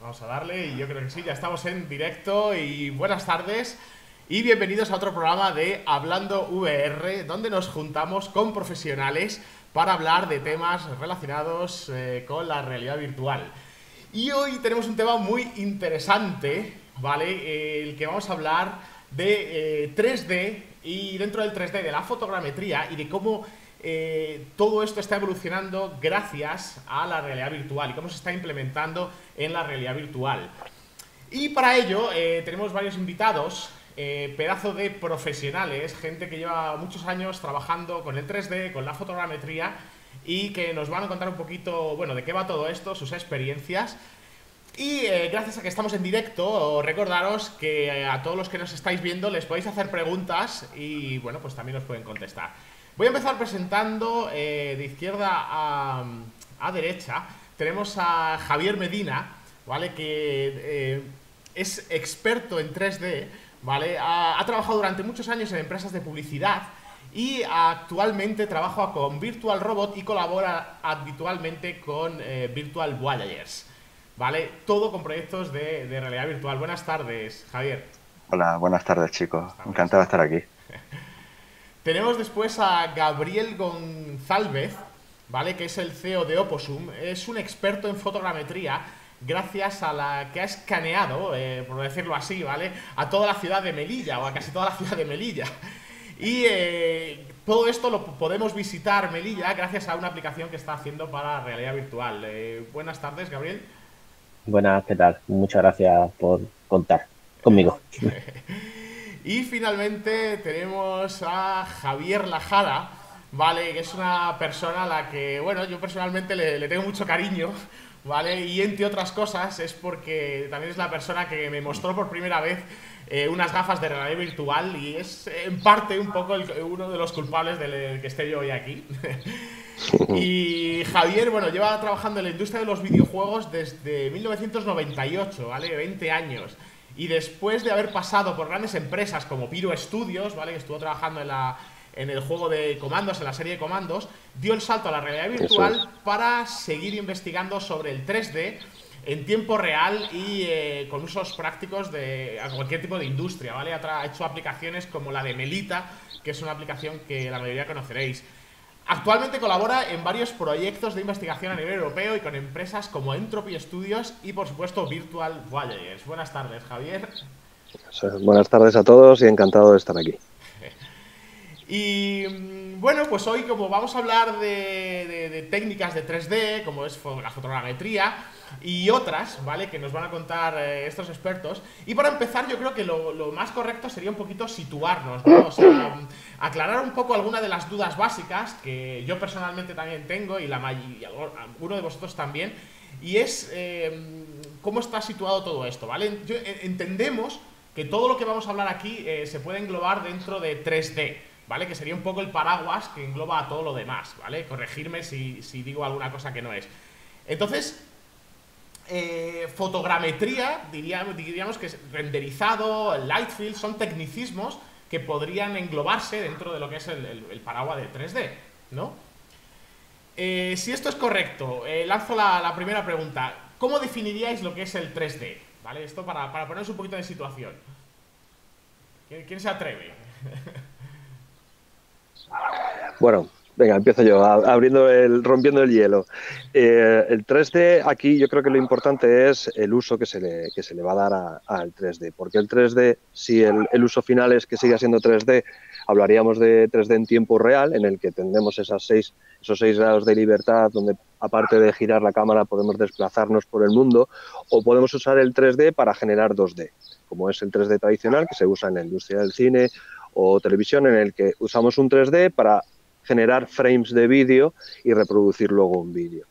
Vamos a darle y yo creo que sí, ya estamos en directo y buenas tardes y bienvenidos a otro programa de Hablando VR, donde nos juntamos con profesionales para hablar de temas relacionados eh, con la realidad virtual. Y hoy tenemos un tema muy interesante, ¿vale? el que vamos a hablar de 3D eh, y dentro del 3D de la fotogrametría y de cómo eh, todo esto está evolucionando gracias a la realidad virtual y cómo se está implementando en la realidad virtual. Y para ello eh, tenemos varios invitados, eh, pedazo de profesionales, gente que lleva muchos años trabajando con el 3D, con la fotogrametría y que nos van a contar un poquito, bueno, de qué va todo esto, sus experiencias. Y gracias a que estamos en directo, recordaros que a todos los que nos estáis viendo les podéis hacer preguntas y, bueno, pues también nos pueden contestar. Voy a empezar presentando eh, de izquierda a, derecha. Tenemos a Javier Medina, ¿vale? Que eh, es experto en 3D, ¿vale? Ha, trabajado durante muchos años en empresas de publicidad y actualmente trabaja con Virtual Robot y colabora habitualmente con eh, Virtual Voyagers, ¿vale? Todo con proyectos de, de realidad virtual. Buenas tardes, Javier. Hola, buenas tardes, chicos. Encantado de estar aquí. Tenemos después a Gabriel González, ¿vale? Que es el CEO de Oposum. Es un experto en fotogrametría gracias a la que ha escaneado, eh, por decirlo así, ¿vale? A toda la ciudad de Melilla, o a casi toda la ciudad de Melilla. Y eh, todo esto lo podemos visitar Melilla gracias a una aplicación que está haciendo para realidad virtual. Eh, buenas tardes, Gabriel. Buenas, ¿qué tal? Muchas gracias por contar conmigo. Y finalmente tenemos a Javier Lajada, ¿vale? Que es una persona a la que, bueno, yo personalmente le, tengo mucho cariño, ¿vale? Y entre otras cosas es porque también es la persona que me mostró por primera vez eh, unas gafas de realidad virtual y es en parte un poco uno de los culpables del que esté yo hoy aquí. y Javier, bueno, lleva trabajando en la industria de los videojuegos desde 1998, ¿vale? 20 años. Y después de haber pasado por grandes empresas como Piro Studios, ¿vale? Que estuvo trabajando en, la, en el juego de comandos, en la serie de comandos, dio el salto a la realidad virtual para seguir investigando sobre el 3D en tiempo real y eh, con usos prácticos de cualquier tipo de industria, ¿vale? Ha hecho aplicaciones como la de Melita, que es una aplicación que la mayoría conoceréis. Actualmente colabora en varios proyectos de investigación a nivel europeo y con empresas como Entropy Studios y por supuesto Virtual Voyagers. Buenas tardes, Javier. Buenas tardes a todos y encantado de estar aquí. Y mm, bueno, pues hoy como vamos a hablar de, técnicas de 3D, como es la fotogrametría y otras, ¿vale? Que nos van a contar eh, estos expertos. Y para empezar yo creo que lo, más correcto sería un poquito situarnos, ¿no? O sea, mm, aclarar un poco algunas de las dudas básicas que yo personalmente también tengo y, la, y alguno de vosotros también. Y es eh, cómo está situado todo esto, ¿vale? Eh, entendemos que todo lo que vamos a hablar aquí se puede englobar dentro de 3D. ¿vale? Que sería un poco el paraguas que engloba a todo lo demás, ¿vale? Corregirme si, digo alguna cosa que no es. Entonces, eh, fotogrametría, diríamos, diríamos que es renderizado, light field, son tecnicismos que podrían englobarse dentro de lo que es el, paraguas de 3D, ¿no? Eh, si esto es correcto, eh, lanzo la, primera pregunta. ¿Cómo definiríais lo que es el 3D? ¿Vale? Esto para, para poneros un poquito de situación. quién se atreve? Bueno, venga, empiezo yo, abriendo el, rompiendo el hielo. Eh, el 3D, aquí yo creo que lo importante es el uso que se le, que se le va a dar al 3D, porque el 3D, si el, uso final es que siga siendo 3D, hablaríamos de 3D en tiempo real, en el que tendremos esas seis, esos 6 grados de libertad, donde aparte de girar la cámara podemos desplazarnos por el mundo, o podemos usar el 3D para generar 2D, como es el 3D tradicional que se usa en la industria del cine o televisión en el que usamos un 3D para generar frames de vídeo y reproducir luego un vídeo.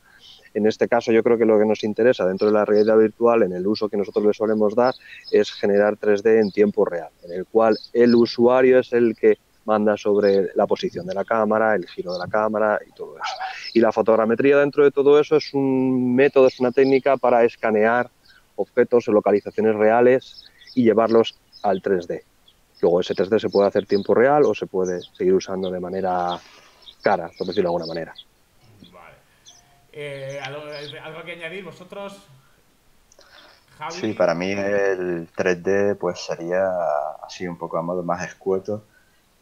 En este caso yo creo que lo que nos interesa dentro de la realidad virtual, en el uso que nosotros le solemos dar, es generar 3D en tiempo real, en el cual el usuario es el que manda sobre la posición de la cámara, el giro de la cámara y todo eso. Y la fotogrametría dentro de todo eso es un método, es una técnica para escanear objetos en localizaciones reales y llevarlos al 3D. Luego ese 3D se puede hacer tiempo real o se puede seguir usando de manera cara, por decirlo de alguna manera. Vale. Eh, ¿algo, que añadir vosotros? Sí, para mí el 3D pues sería así un poco a modo más escueto,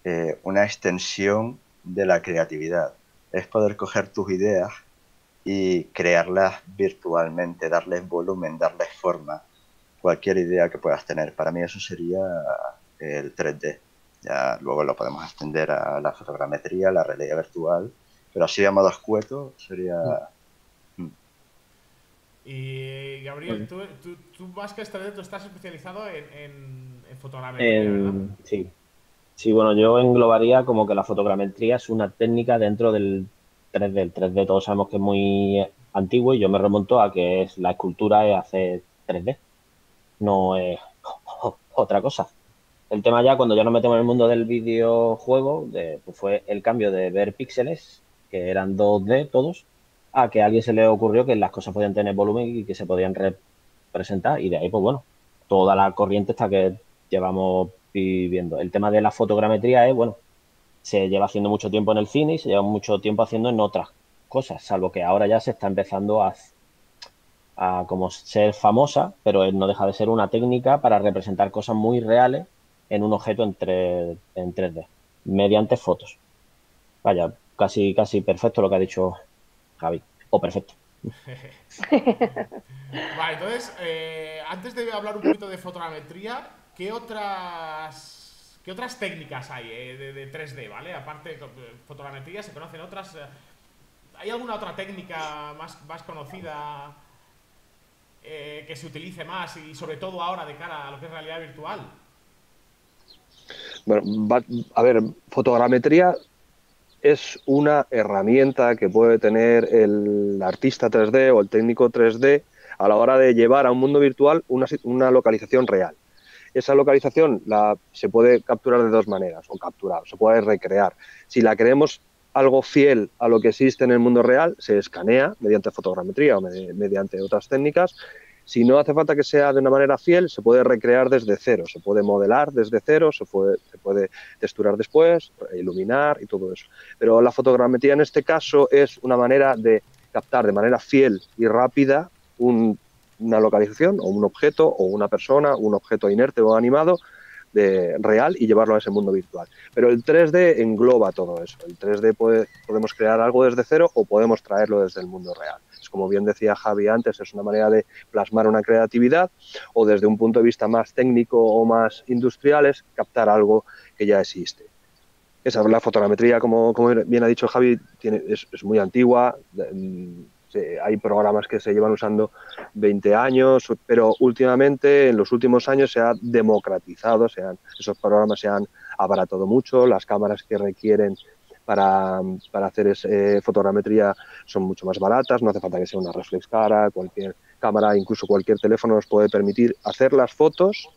eh, una extensión de la creatividad. Es poder coger tus ideas y crearlas virtualmente, darles volumen, darles forma, cualquier idea que puedas tener. Para mí eso sería el 3D. Ya luego lo podemos extender a la fotogrametría, la realidad virtual, pero así a modo escueto sería y Gabriel, tú, tú, más que este tú estás especializado en, en, fotogrametría, Sí. Sí, bueno, yo englobaría como que la fotogrametría es una técnica dentro del 3D. El 3D todos sabemos que es muy antiguo y yo me remonto a que es la escultura es hacer 3D. No es otra cosa. El tema ya cuando ya nos metemos en el mundo del videojuego de, pues fue el cambio de ver píxeles, que eran 2D todos, a que a alguien se le ocurrió que las cosas podían tener volumen y que se podían representar y de ahí pues bueno, toda la corriente está que llevamos viviendo. El tema de la fotogrametría es, bueno, se lleva haciendo mucho tiempo en el cine y se lleva mucho tiempo haciendo en otras cosas, salvo que ahora ya se está empezando a, a como ser famosa, pero no deja de ser una técnica para representar cosas muy reales en un objeto en, en 3D, mediante fotos. Vaya, casi, casi perfecto lo que ha dicho Javi. O perfecto. vale, entonces, eh, antes de hablar un poquito de fotogrametría, ¿qué otras, qué otras técnicas hay eh, de, 3D, ¿vale? Aparte de fotogrametría, ¿se conocen otras? Eh, ¿Hay alguna otra técnica más, más conocida que se utilice más y sobre todo ahora de cara a lo que es realidad virtual? Bueno, a ver, fotogrametría es una herramienta que puede tener el artista 3D o el técnico 3D a la hora de llevar a un mundo virtual una, localización real. Esa localización la, se puede capturar de dos maneras, o capturar, se puede recrear. Si la queremos algo fiel a lo que existe en el mundo real, se escanea mediante fotogrametría o mediante otras técnicas si no hace falta que sea de una manera fiel, se puede recrear desde cero, se puede modelar desde cero, se puede, se puede texturar después, iluminar y todo eso. Pero la fotogrametría en este caso es una manera de captar de manera fiel y rápida una localización o un objeto o una persona, un objeto inerte o animado real y llevarlo a ese mundo virtual. Pero el 3D engloba todo eso. El 3D podemos crear algo desde cero o podemos traerlo desde el mundo real como bien decía Javi antes, es una manera de plasmar una creatividad o desde un punto de vista más técnico o más industrial es captar algo que ya existe. Esa, la fotogrametría, como, bien ha dicho Javi, es, muy antigua. Mm, hay programas que se llevan usando 20 años, pero últimamente, en los últimos años, se ha democratizado, se esos programas se han abaratado mucho, las cámaras que requieren para, para hacer eh, fotogrametría son mucho más baratas, no hace falta que sea una reflex cara, cualquier cámara, incluso cualquier teléfono nos puede permitir hacer las fotos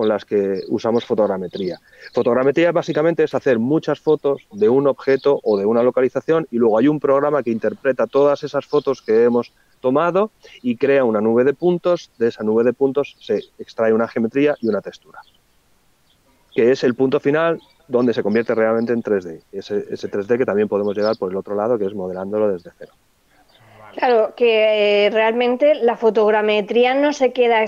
con las que usamos fotogrametría. Fotogrametría básicamente es hacer muchas fotos de un objeto o de una localización y luego hay un programa que interpreta todas esas fotos que hemos tomado y crea una nube de puntos. De esa nube de puntos se extrae una geometría y una textura, que es el punto final donde se convierte realmente en 3D. Ese, ese 3D que también podemos llegar por el otro lado, que es modelándolo desde cero. Claro, que eh, realmente la fotogrametría no se queda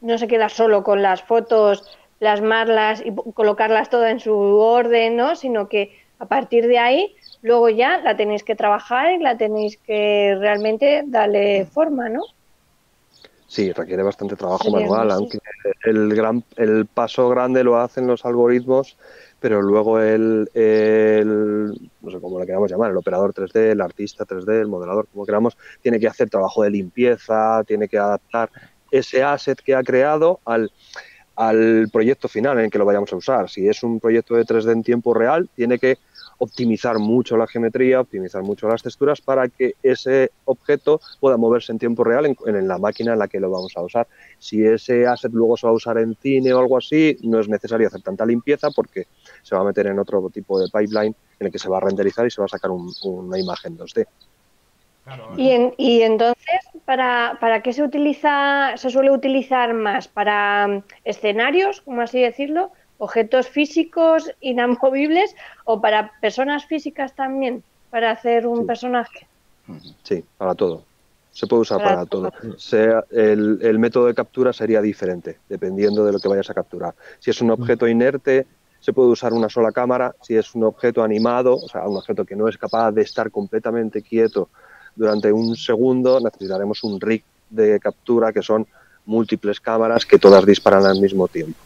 no se queda solo con las fotos, plasmarlas y colocarlas todas en su orden, ¿no? Sino que a partir de ahí, luego ya la tenéis que trabajar y la tenéis que realmente darle forma, ¿no? Sí, requiere bastante trabajo manual, aunque el gran el paso grande lo hacen los algoritmos pero luego el, no sé cómo le queramos llamar, el operador 3D, el artista 3D, el modelador, como queramos, tiene que hacer trabajo de limpieza, tiene que adaptar ese asset que ha creado al, al proyecto final en el que lo vayamos a usar. Si es un proyecto de 3D en tiempo real, tiene que optimizar mucho la geometría, optimizar mucho las texturas para que ese objeto pueda moverse en tiempo real en, la máquina en la que lo vamos a usar. Si ese asset luego se va a usar en cine o algo así, no es necesario hacer tanta limpieza porque se va a meter en otro tipo de pipeline en el que se va a renderizar y se va a sacar una imagen 2D. Y, y, entonces, ¿para, ¿para qué se utiliza, se suele utilizar más? ¿Para mm, escenarios, como así decirlo? ¿Objetos físicos inamovibles o para personas físicas también? ¿Para hacer un personaje? Sí, para todo. se puede usar para, todo. Sea, el, método de captura sería diferente, dependiendo de lo que vayas a capturar. Si es un objeto inerte, se puede usar una sola cámara. Si es un objeto animado, o sea, un objeto que no es capaz de estar completamente quieto durante un segundo, necesitaremos un rig de captura que son múltiples cámaras que todas disparan al mismo tiempo.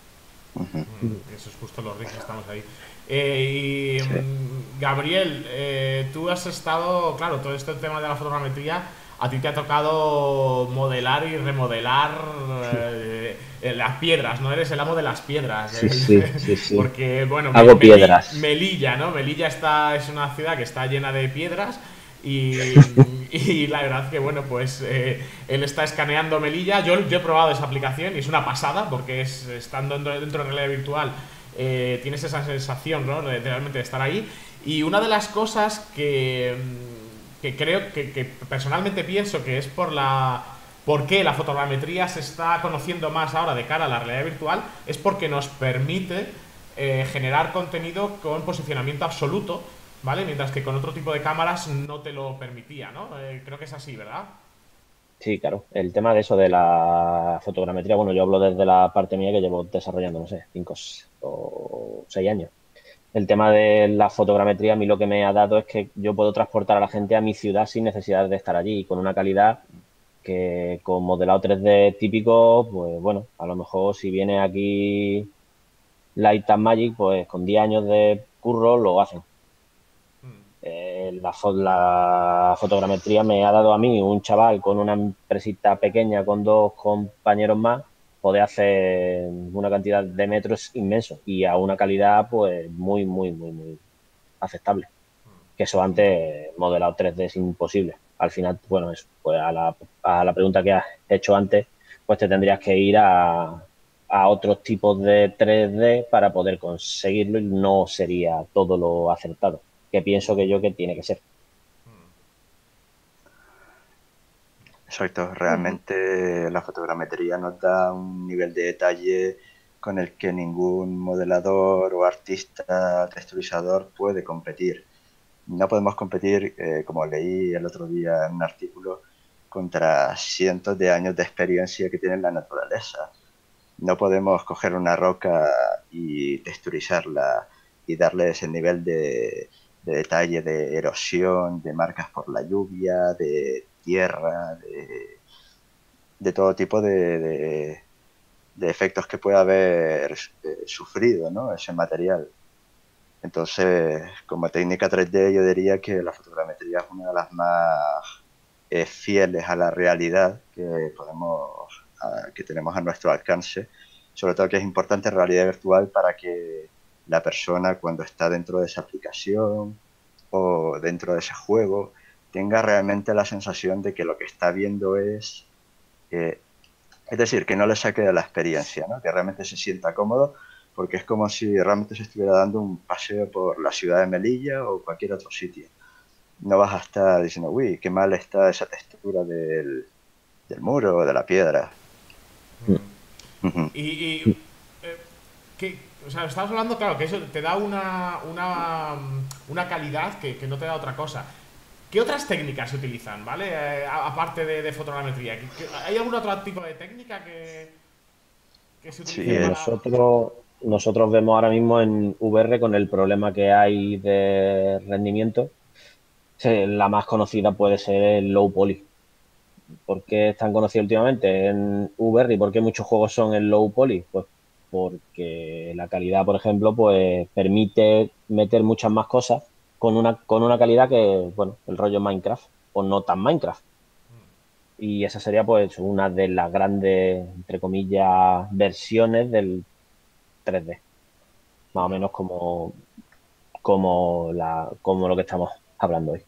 Eso es justo los rigs que estamos ahí. Eh, y mm, Gabriel, eh, tú has estado, claro, todo este tema de la fotogrametría, a ti te ha tocado modelar y remodelar eh, las piedras, ¿no? Eres el amo de las piedras. Sí, sí, sí, Porque, bueno, Hago piedras. Melilla, ¿no? Melilla está, es una ciudad que está llena de piedras y, la verdad que, bueno, pues él está escaneando Melilla. Yo, yo he probado esa aplicación y es una pasada porque es estando dentro, dentro de realidad virtual eh, tienes esa sensación, ¿no? De, realmente estar ahí. Y una de las cosas que, mm, que creo que, personalmente pienso que es por la por qué la fotogrametría se está conociendo más ahora de cara a la realidad virtual es porque nos permite eh, generar contenido con posicionamiento absoluto, ¿vale? Mientras que con otro tipo de cámaras no te lo permitía, ¿no? Eh, creo que es así, ¿verdad? Sí, claro. El tema de eso de la fotogrametría, bueno, yo hablo desde la parte mía que llevo desarrollando, no sé, cinco o seis años. El tema de la fotogrametría a mí lo que me ha dado es que yo puedo transportar a la gente a mi ciudad sin necesidad de estar allí, con una calidad que con modelado 3D típico, pues bueno, a lo mejor si viene aquí Light and Magic, pues con 10 años de curro lo hacen. Eh, la, la, fotogrametría me ha dado a mí, un chaval con una empresita pequeña con dos compañeros más, poder hacer una cantidad de metros inmenso y a una calidad pues muy, muy, muy, muy aceptable. Que eso antes modelado 3D es imposible. Al final, bueno, eso, pues a la, a la pregunta que has hecho antes, pues te tendrías que ir a, a otros tipos de 3D para poder conseguirlo y no sería todo lo acertado que pienso que yo que tiene que ser. Exacto, realmente la fotogrametría nos da un nivel de detalle con el que ningún modelador o artista texturizador puede competir. No podemos competir, eh, como leí el otro día en un artículo, contra cientos de años de experiencia que tiene la naturaleza. No podemos coger una roca y texturizarla y darle ese nivel de, de detalle de erosión, de marcas por la lluvia, de tierra, de, todo tipo de, de, efectos que pueda haber eh, sufrido ¿no? ese material. Entonces, como técnica 3D, yo diría que la fotogrametría es una de las más eh, fieles a la realidad que podemos que tenemos a nuestro alcance. Sobre todo que es importante realidad virtual para que la persona cuando está dentro de esa aplicación o dentro de ese juego tenga realmente la sensación de que lo que está viendo es, eh, es decir, que no le saque de la experiencia, ¿no? que realmente se sienta cómodo, porque es como si realmente se estuviera dando un paseo por la ciudad de Melilla o cualquier otro sitio. No vas a estar diciendo, uy, qué mal está esa textura del, del muro o de la piedra. Mm. Y, y eh, ¿qué, o sea, estamos hablando, claro, que eso te da una, una, calidad que, no te da otra cosa. ¿Qué otras técnicas se utilizan, ¿vale? Eh, aparte de, fotogrametría. ¿Hay algún otro tipo de técnica que, se utiliza? Sí, nosotros, nosotros vemos ahora mismo en VR con el problema que hay de rendimiento. La más conocida puede ser el low poly. ¿Por qué es tan conocido últimamente en VR y por qué muchos juegos son en low poly? Pues porque la calidad, por ejemplo, pues permite meter muchas más cosas con una, con una calidad que, bueno, el rollo Minecraft o no tan Minecraft. Y esa sería pues una de las grandes, entre comillas, versiones del 3D. Más o menos como, como, la, como lo que estamos hablando hoy.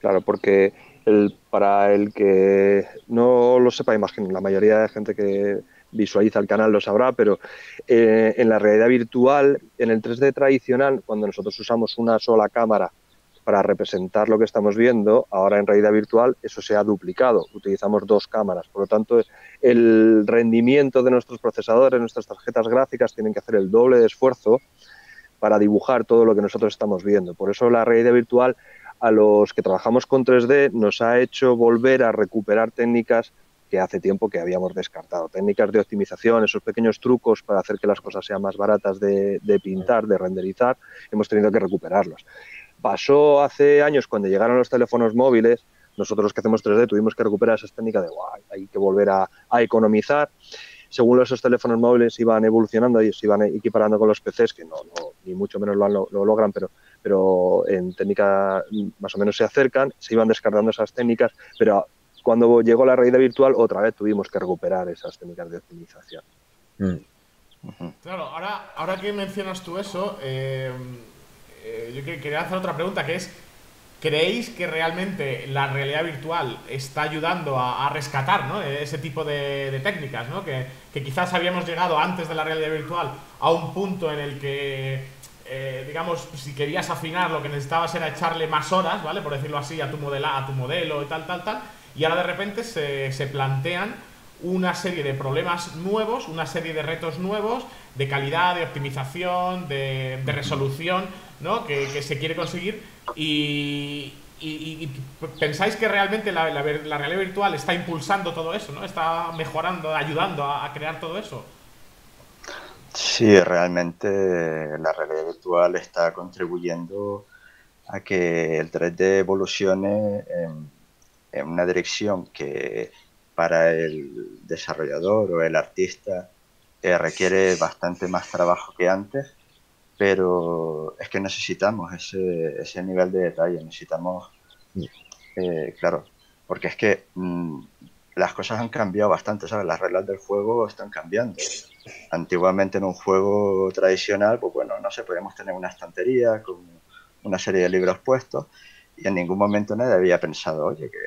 Claro, porque el, para el que no lo sepa, imagino, la mayoría de gente que visualiza el canal lo sabrá, pero eh, en la realidad virtual, en el 3D tradicional, cuando nosotros usamos una sola cámara para representar lo que estamos viendo, ahora en realidad virtual eso se ha duplicado, utilizamos dos cámaras, por lo tanto el rendimiento de nuestros procesadores, nuestras tarjetas gráficas tienen que hacer el doble de esfuerzo para dibujar todo lo que nosotros estamos viendo. Por eso la realidad virtual a los que trabajamos con 3D nos ha hecho volver a recuperar técnicas que hace tiempo que habíamos descartado. Técnicas de optimización, esos pequeños trucos para hacer que las cosas sean más baratas de, pintar, de renderizar, hemos tenido que recuperarlos. Pasó hace años cuando llegaron los teléfonos móviles, nosotros que hacemos 3D tuvimos que recuperar esas técnicas de, guay, hay que volver a, economizar. Según esos teléfonos móviles iban evolucionando y se iban equiparando con los PCs, que no, ni mucho menos lo, lo logran, pero, pero en técnica más o menos se acercan, se iban descartando esas técnicas, pero cuando llegó la realidad virtual, otra vez tuvimos que recuperar esas técnicas de optimización. Mm. Claro, ahora, ahora que mencionas tú eso, eh, eh, yo quería hacer otra pregunta, que es, ¿creéis que realmente la realidad virtual está ayudando a, rescatar ese tipo de, técnicas? ¿no? Que, que, quizás habíamos llegado antes de la realidad virtual a un punto en el que, eh, digamos, si querías afinar, lo que necesitabas era echarle más horas, ¿vale? Por decirlo así, a tu, modela, a tu modelo y tal, tal, tal y ahora de repente se, se plantean una serie de problemas nuevos, una serie de retos nuevos de calidad, de optimización, de, resolución, ¿no? Que, se quiere conseguir y, pensáis que realmente la, realidad virtual está impulsando todo eso, ¿no? Está mejorando, ayudando a, crear todo eso. Sí, realmente la realidad virtual está contribuyendo a que el 3D evolucione en una dirección que para el desarrollador o el artista eh, requiere bastante más trabajo que antes, pero es que necesitamos ese, ese nivel de detalle, necesitamos, eh, claro, porque es que mm, las cosas han cambiado bastante, ¿sabes? Las reglas del juego están cambiando. Antiguamente en un juego tradicional, pues bueno, no sé, podíamos tener una estantería con una serie de libros puestos y en ningún momento nadie había pensado, oye, que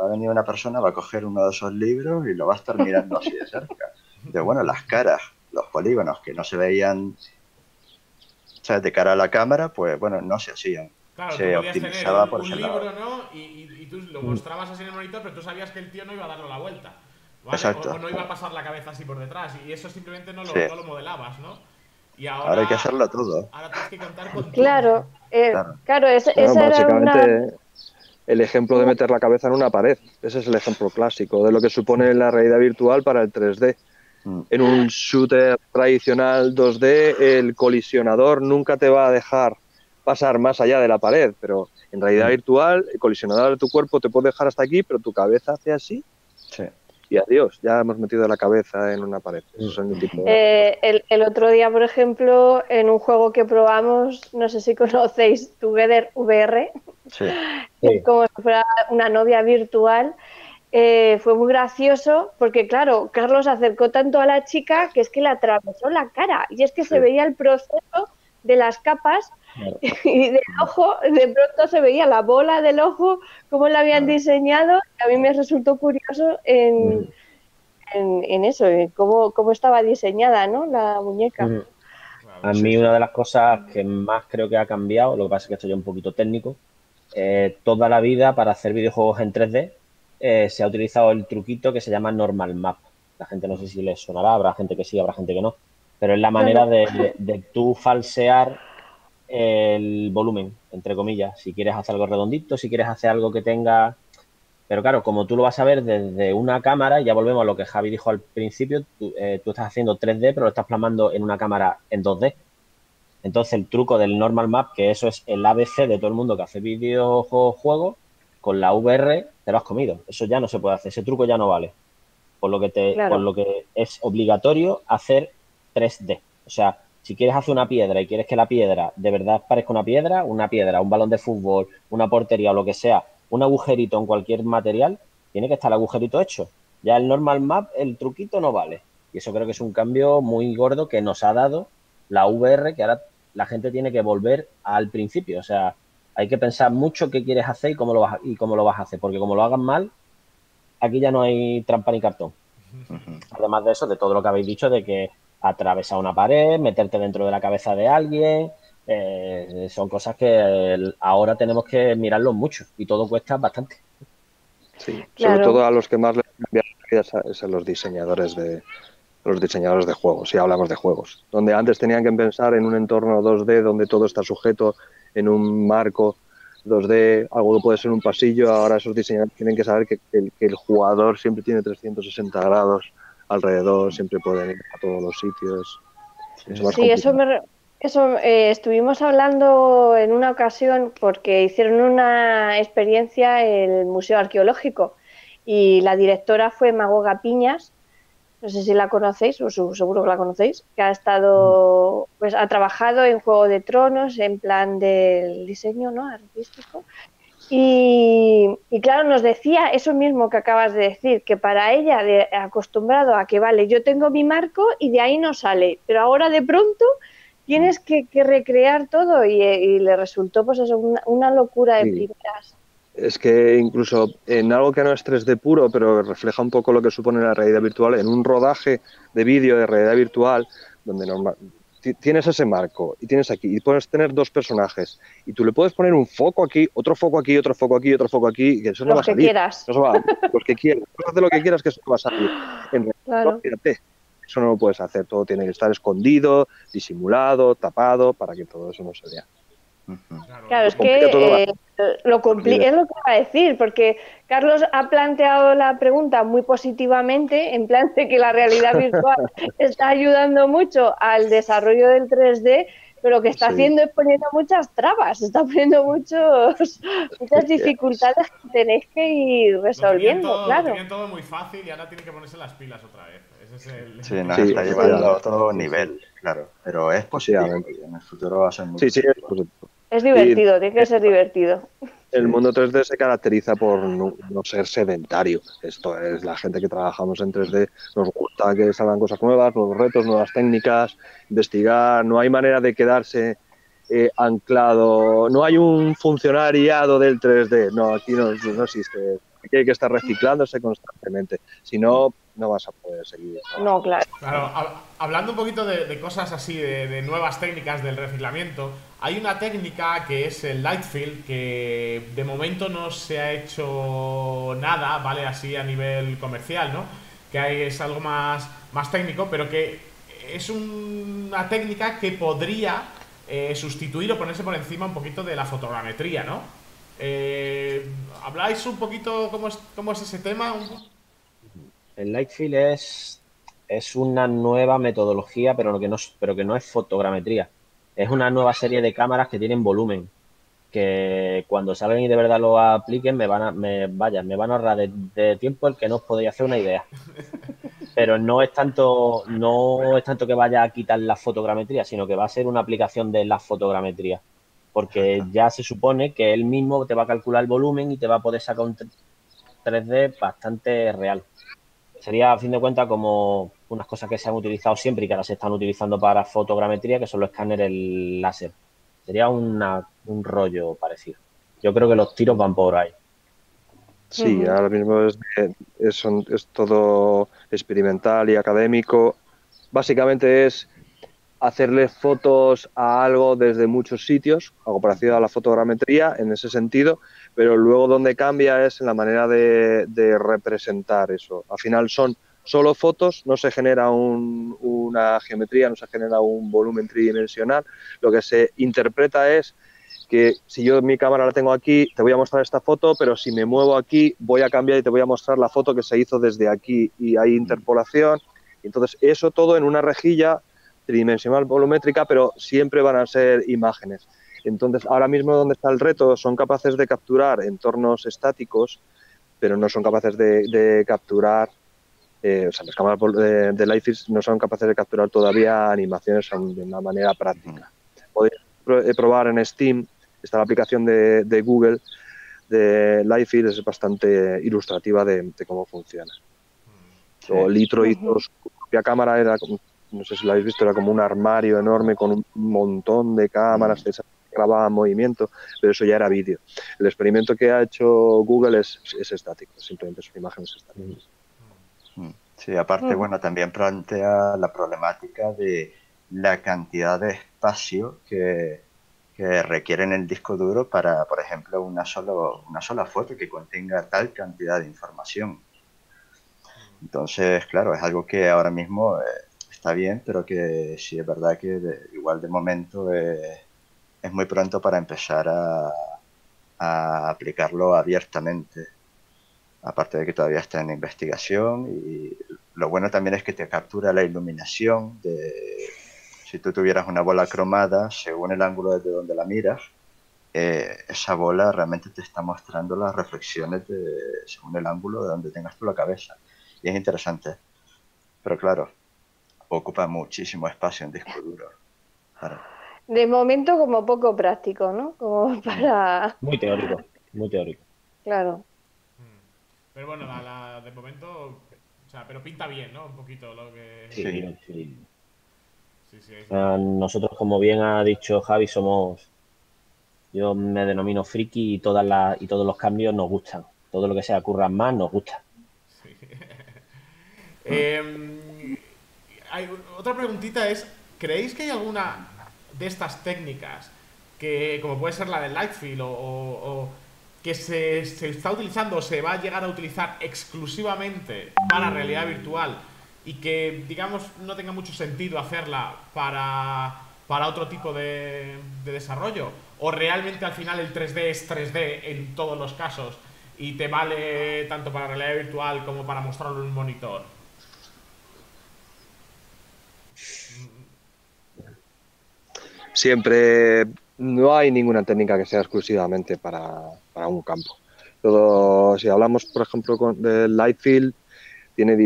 va a venir una persona, va a coger uno de esos libros y lo va a estar mirando así de cerca. De bueno, las caras, los polígonos que no se veían ¿sabes? de cara a la cámara, pues bueno, no se hacían. Claro, se optimizaba por un libro, ¿no? Y, tú lo mostrabas así en el monitor, pero tú sabías que el tío no iba a darle la vuelta. Exacto. O, no iba a pasar la cabeza así por detrás. Y eso simplemente no lo, no lo modelabas, ¿no? Y ahora, hay que hacerlo todo. Ahora tienes que contar con Claro, eh, claro. claro, esa era una el ejemplo de meter la cabeza en una pared. Ese es el ejemplo clásico de lo que supone la realidad virtual para el 3D. Mm. En un shooter tradicional 2D, el colisionador nunca te va a dejar pasar más allá de la pared, pero en realidad mm. virtual, el colisionador de tu cuerpo te puede dejar hasta aquí, pero tu cabeza hace así. Sí. Y adiós, ya hemos metido la cabeza en una pared. Eh, el, el, otro día, por ejemplo, en un juego que probamos, no sé si conocéis Together VR, como si fuera una novia virtual. Eh, fue muy gracioso porque, claro, Carlos acercó tanto a la chica que es que le atravesó la cara y es que se veía el proceso de las capas y del ojo, de pronto se veía la bola del ojo, cómo la habían diseñado. A mí me resultó curioso en, en, eso, en cómo, cómo, estaba diseñada ¿no? la muñeca. A mí una de las cosas que más creo que ha cambiado, lo que pasa es que estoy un poquito técnico, eh, toda la vida para hacer videojuegos en 3D eh, se ha utilizado el truquito que se llama Normal Map. La gente no sé si le sonará, habrá gente que sí, habrá gente que no, pero es la manera de, de, tú falsear el volumen, entre comillas. Si quieres hacer algo redondito, si quieres hacer algo que tenga... Pero claro, como tú lo vas a ver desde una cámara, ya volvemos a lo que Javi dijo al principio, tú, eh, tú estás haciendo 3D, pero lo estás plasmando en una cámara en 2D. Entonces el truco del normal map, que eso es el ABC de todo el mundo que hace videojuegos, con la VR te lo has comido. Eso ya no se puede hacer, ese truco ya no vale. Por lo que, te, por lo que es obligatorio hacer 3D. O sea, si quieres hacer una piedra y quieres que la piedra de verdad parezca una piedra, una piedra, un balón de fútbol, una portería o lo que sea, un agujerito en cualquier material, tiene que estar el agujerito hecho. Ya el normal map, el truquito no vale. Y eso creo que es un cambio muy gordo que nos ha dado la VR, que ahora la gente tiene que volver al principio. O sea, hay que pensar mucho qué quieres hacer y cómo lo vas, y cómo lo vas a hacer, porque como lo hagan mal, aquí ya no hay trampa ni cartón. Además de eso, de todo lo que habéis dicho, de que atravesar una pared, meterte dentro de la cabeza de alguien, eh, son cosas que ahora tenemos que mirarlo mucho y todo cuesta bastante. Sí, sobre todo a los que más les cambian la vida es a los diseñadores de, los diseñadores de juegos, si hablamos de juegos, donde antes tenían que pensar en un entorno 2D donde todo está sujeto en un marco 2D, algo que puede ser un pasillo, ahora esos diseñadores tienen que saber que, el, que el jugador siempre tiene 360 grados alrededor, siempre pueden ir a todos los sitios. sí, eso me, eso, eh, estuvimos hablando en una ocasión porque hicieron una experiencia en el Museo Arqueológico y la directora fue Magoga Piñas, no sé si la conocéis, o seguro que la conocéis, que ha estado, pues ha trabajado en Juego de Tronos en plan del diseño ¿no? artístico. Y, y, claro, nos decía eso mismo que acabas de decir, que para ella, de, acostumbrado a que, vale, yo tengo mi marco y de ahí no sale, pero ahora de pronto tienes que, recrear todo y, le resultó pues eso, una, locura de primeras. Es que incluso en algo que no es 3D puro, pero refleja un poco lo que supone la realidad virtual, en un rodaje de vídeo de realidad virtual, donde normal, tienes ese marco y tienes aquí, y puedes tener dos personajes, y tú le puedes poner un foco aquí, otro foco aquí, otro foco aquí, otro foco aquí, que eso no va a salir. Quieras. Eso va, los que quieras. Haz lo que quieras que eso va a salir. En realidad, fíjate, eso no lo puedes hacer, todo tiene que estar escondido, disimulado, tapado, para que todo eso no se vea. Claro, es que eh, lo es lo que iba a decir, porque Carlos ha planteado la pregunta muy positivamente, en plan de que la realidad virtual está ayudando mucho al desarrollo del 3D, pero lo que está haciendo es poniendo muchas trabas, está poniendo muchos, muchas dificultades que tenéis que ir resolviendo, claro. Lo todo muy fácil y ahora tiene que ponerse las pilas otra vez. Sí, nos está llevando a otro nivel, claro. Pero es posible. En el futuro va a ser muy Sí, sí, es divertido, tiene que ser divertido. El mundo 3D se caracteriza por no, ser sedentario. Esto es la gente que trabajamos en 3D. Nos gusta que salgan cosas nuevas, nuevos retos, nuevas técnicas, investigar. No hay manera de quedarse eh, anclado. No hay un funcionariado del 3D. No, aquí no, no existe. Aquí hay que estar reciclándose constantemente. Si no, no vas a poder seguir. No, claro. Claro, hablando un poquito de, cosas así, de, nuevas técnicas del reciclamiento, hay una técnica que es el light fill, que de momento no se ha hecho nada, ¿vale? Así a nivel comercial, ¿no? Que es algo más, más técnico, pero que es una técnica que podría eh, sustituir o ponerse por encima un poquito de la fotogrametría, ¿no? Eh, ¿Habláis un poquito cómo es, cómo es ese tema? El Lightfield es, es una nueva metodología, pero, que no, pero que no es fotogrametría. Es una nueva serie de cámaras que tienen volumen. Que cuando salgan y de verdad lo apliquen, me van a, me, vaya, me van a ahorrar de, tiempo el que no os podéis hacer una idea. Pero no es tanto, no es tanto que vaya a quitar la fotogrametría, sino que va a ser una aplicación de la fotogrametría. Porque ya se supone que él mismo te va a calcular el volumen y te va a poder sacar un 3D bastante real sería a fin de cuentas como unas cosas que se han utilizado siempre y que ahora se están utilizando para fotogrametría, que son los escáneres láser. Sería una, un rollo parecido. Yo creo que los tiros van por ahí. Sí, ahora mismo es, es, es, todo experimental y académico. Básicamente es hacerle fotos a algo desde muchos sitios, algo parecido a la fotogrametría en ese sentido, pero luego donde cambia es en la manera de, representar eso. Al final son solo fotos, no se genera una geometría, no se genera un volumen tridimensional, lo que se interpreta es que si yo mi cámara la tengo aquí, te voy a mostrar esta foto, pero si me muevo aquí, voy a cambiar y te voy a mostrar la foto que se hizo desde aquí y hay interpolación. Entonces, eso todo en una rejilla tridimensional volumétrica, pero siempre van a ser imágenes. Entonces, ahora mismo donde está el reto, son capaces de capturar entornos estáticos, pero no son capaces de, capturar, eh, o sea, las cámaras de, de no son capaces de capturar todavía animaciones de una manera práctica. Podéis eh, probar en Steam, está la aplicación de, Google de Lifefield, es bastante ilustrativa de, cómo funciona. O Litro hizo su propia cámara, era no sé si lo habéis visto, era como un armario enorme con un montón de cámaras, que grababa movimiento, pero eso ya era vídeo. El experimento que ha hecho Google es, es estático, simplemente son imágenes estáticas. Mm. Sí, aparte, mm. bueno, también plantea la problemática de la cantidad de espacio que, que requiere en el disco duro para, por ejemplo, una, solo, una sola foto que contenga tal cantidad de información. Entonces, claro, es algo que ahora mismo eh, está bien, pero que sí es verdad que igual de momento eh, es muy pronto para empezar a, a aplicarlo abiertamente. Aparte de que todavía está en investigación y lo bueno también es que te captura la iluminación de si tú tuvieras una bola cromada, según el ángulo desde donde la miras, eh, esa bola realmente te está mostrando las reflexiones de, según el ángulo de donde tengas tú la cabeza. Y es interesante. Pero claro, ocupa muchísimo espacio en disco duro. De momento como poco práctico, ¿no? Como para... Muy teórico, muy teórico. Claro. Mm. Pero bueno, la, de momento, o sea, pero pinta bien, ¿no? Un poquito lo que... Sí, sí. sí. sí nosotros, como bien ha dicho Javi, somos... Yo me denomino friki y, todas las, y todos los cambios nos gustan. Todo lo que sea curran más nos gusta. Sí. eh, otra preguntita es, ¿creéis que hay alguna de estas técnicas que, como puede ser la del Lightfield o, que se, está utilizando o se va a llegar a utilizar exclusivamente para realidad virtual y que, digamos, no tenga mucho sentido hacerla para, para otro tipo de, de desarrollo? ¿O realmente al final el 3D es 3D en todos los casos y te vale tanto para realidad virtual como para mostrarlo en un monitor? Siempre no hay ninguna técnica que sea exclusivamente para, un campo. Todo, si hablamos, por ejemplo, con, del Lightfield, tiene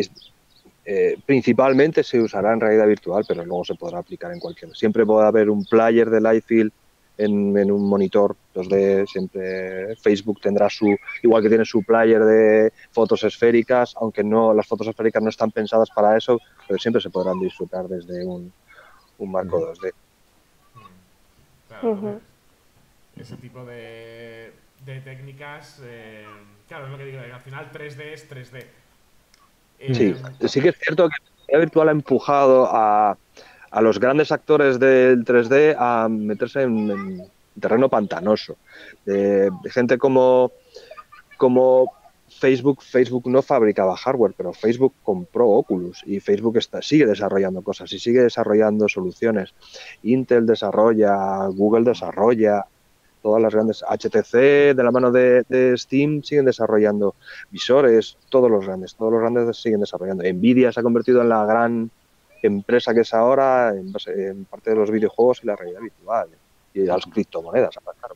eh, principalmente se usará en realidad virtual, pero luego se podrá aplicar en cualquier. Siempre puede haber un player de Lightfield en, en, un monitor 2D, siempre Facebook tendrá su, igual que tiene su player de fotos esféricas, aunque no las fotos esféricas no están pensadas para eso, pero siempre se podrán disfrutar desde un, un marco 2D. Ese tipo de, de técnicas, eh, claro, es lo que digo, al final 3D es 3D. sí, eh, sí que es cierto que la realidad virtual ha empujado a, a los grandes actores del 3D a meterse en, terreno pantanoso. De, gente como, como Facebook, Facebook no fabricaba hardware, pero Facebook compró Oculus y Facebook está, sigue desarrollando cosas y sigue desarrollando soluciones. Intel desarrolla, Google desarrolla, todas las grandes HTC de la mano de, Steam siguen desarrollando visores, todos los grandes, todos los grandes siguen desarrollando. Nvidia se ha convertido en la gran empresa que es ahora en, en parte de los videojuegos y la realidad virtual y las criptomonedas, claro.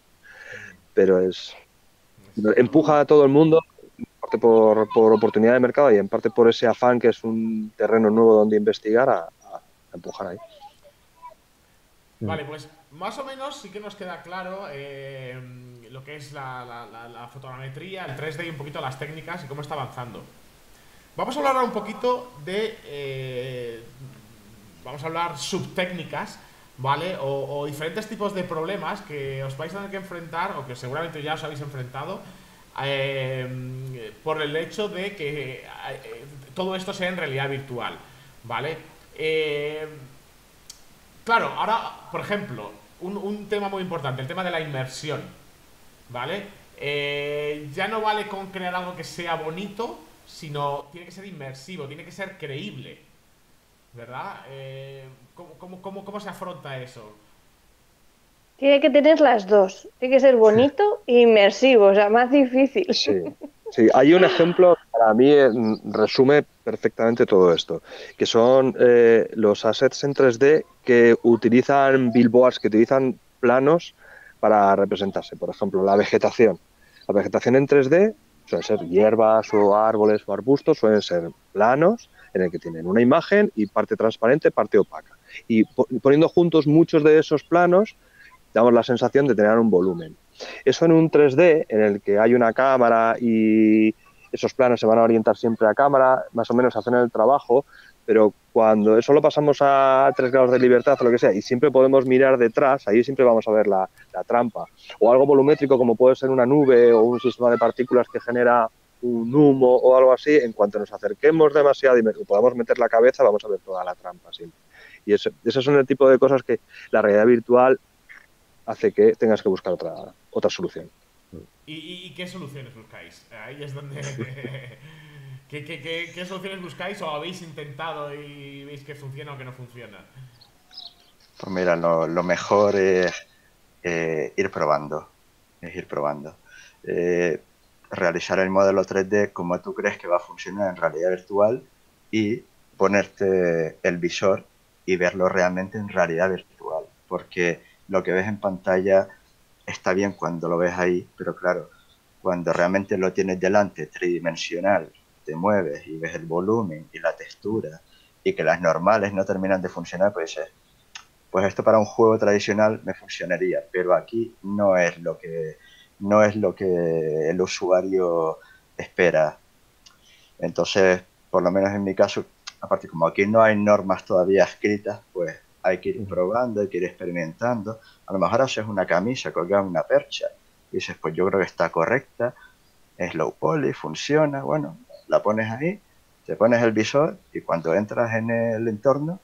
Pero es empuja a todo el mundo parte por, por, oportunidad de mercado y en parte por ese afán que es un terreno nuevo donde investigar a, empujar ahí. Vale, pues más o menos sí que nos queda claro eh, lo que es la, la, fotogrametría, el 3D y un poquito las técnicas y cómo está avanzando. Vamos a hablar ahora un poquito de... Eh, vamos a hablar subtécnicas, ¿vale? O, o, diferentes tipos de problemas que os vais a tener que enfrentar o que seguramente ya os habéis enfrentado eh, por el hecho de que eh, todo esto sea en realidad virtual, ¿vale? Eh, claro, ahora, por ejemplo, un, tema muy importante, el tema de la inmersión, ¿vale? ya no vale con crear algo que sea bonito, sino tiene que ser inmersivo, tiene que ser creíble, ¿verdad? cómo se afronta eso? Tiene que tener las dos. Tiene que ser bonito e inmersivo, o sea, más difícil. Sí, sí. hay un ejemplo que para mí eh, resume perfectamente todo esto, que son eh, los assets en 3D que utilizan billboards, que utilizan planos para representarse. Por ejemplo, la vegetación. La vegetación en 3D suelen ser hierbas o árboles o arbustos, suelen ser planos en el que tienen una imagen y parte transparente, parte opaca. Y poniendo juntos muchos de esos planos, damos la sensación de tener un volumen. Eso en un 3D, en el que hay una cámara y esos planos se van a orientar siempre a cámara, más o menos hacen el trabajo, pero cuando eso lo pasamos a 3 grados de libertad o lo que sea, y siempre podemos mirar detrás, ahí siempre vamos a ver la, trampa. O algo volumétrico como puede ser una nube o un sistema de partículas que genera un humo o algo así, en cuanto nos acerquemos demasiado y podamos meter la cabeza, vamos a ver toda la trampa siempre. Y eso, esos son el tipo de cosas que la realidad virtual hace que tengas que buscar otra, otra solución. ¿Y, qué soluciones buscáis? Ahí es donde... ¿Qué, soluciones buscáis o habéis intentado y veis que funciona o que no funciona? Pues mira, lo, mejor es eh, ir probando. Es ir probando. eh, realizar el modelo 3D como tú crees que va a funcionar en realidad virtual y ponerte el visor y verlo realmente en realidad virtual. Porque lo que ves en pantalla está bien cuando lo ves ahí, pero claro, cuando realmente lo tienes delante, tridimensional, te mueves y ves el volumen y la textura y que las normales no terminan de funcionar, pues pues esto para un juego tradicional me funcionaría, pero aquí no es lo que no es lo que el usuario espera. Entonces, por lo menos en mi caso, aparte como aquí no hay normas todavía escritas, pues hay que ir probando, hay que ir experimentando. A lo mejor haces una camisa colgada una percha y dices, pues yo creo que está correcta, es low poly, funciona, bueno, la pones ahí, te pones el visor y cuando entras en el entorno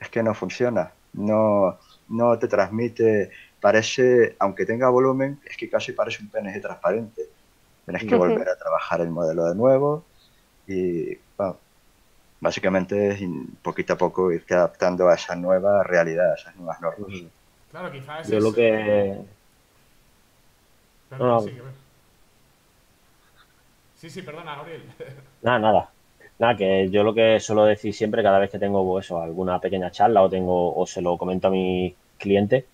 es que no funciona, no, no te transmite, parece, aunque tenga volumen, es que casi parece un PNG transparente. Tienes que volver a trabajar el modelo de nuevo y básicamente es poquito a poco irte adaptando a esa nueva realidad, a esas nuevas normas. Claro, quizás Yo lo que... Sí, sí, perdona, Gabriel. Nada, nada. Nada, que yo lo que suelo decir siempre cada vez que tengo pues, eso, alguna pequeña charla o tengo o se lo comento a mis clientes,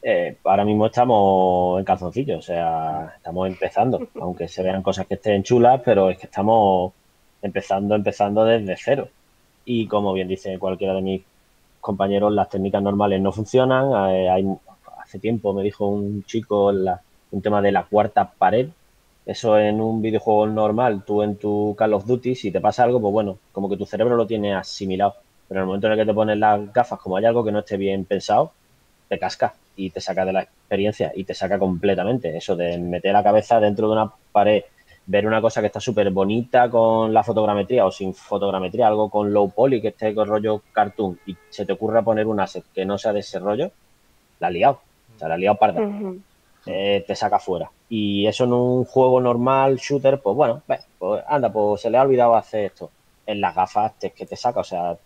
eh, ahora mismo estamos en calzoncillo, o sea, estamos empezando, aunque se vean cosas que estén chulas, pero es que estamos empezando, empezando desde cero. Y como bien dice cualquiera de mis compañeros, las técnicas normales no funcionan. Eh, hace tiempo me dijo un chico un tema de la cuarta pared, eso en un videojuego normal, tú en tu Call of Duty, si te pasa algo, pues bueno, como que tu cerebro lo tiene asimilado. Pero en el momento en el que te pones las gafas, como hay algo que no esté bien pensado, te casca y te saca de la experiencia y te saca completamente. Eso de meter la cabeza dentro de una pared, ver una cosa que está súper bonita con la fotogrametría o sin fotogrametría, algo con low poly que esté con rollo cartoon y se te ocurra poner un asset que no sea de ese rollo, la has liado. O sea, la has liado parda. Eh, te saca fuera. Y eso en un juego normal, shooter, pues bueno, pues anda, pues se le ha olvidado hacer esto. En las gafas es que te saca, o sea,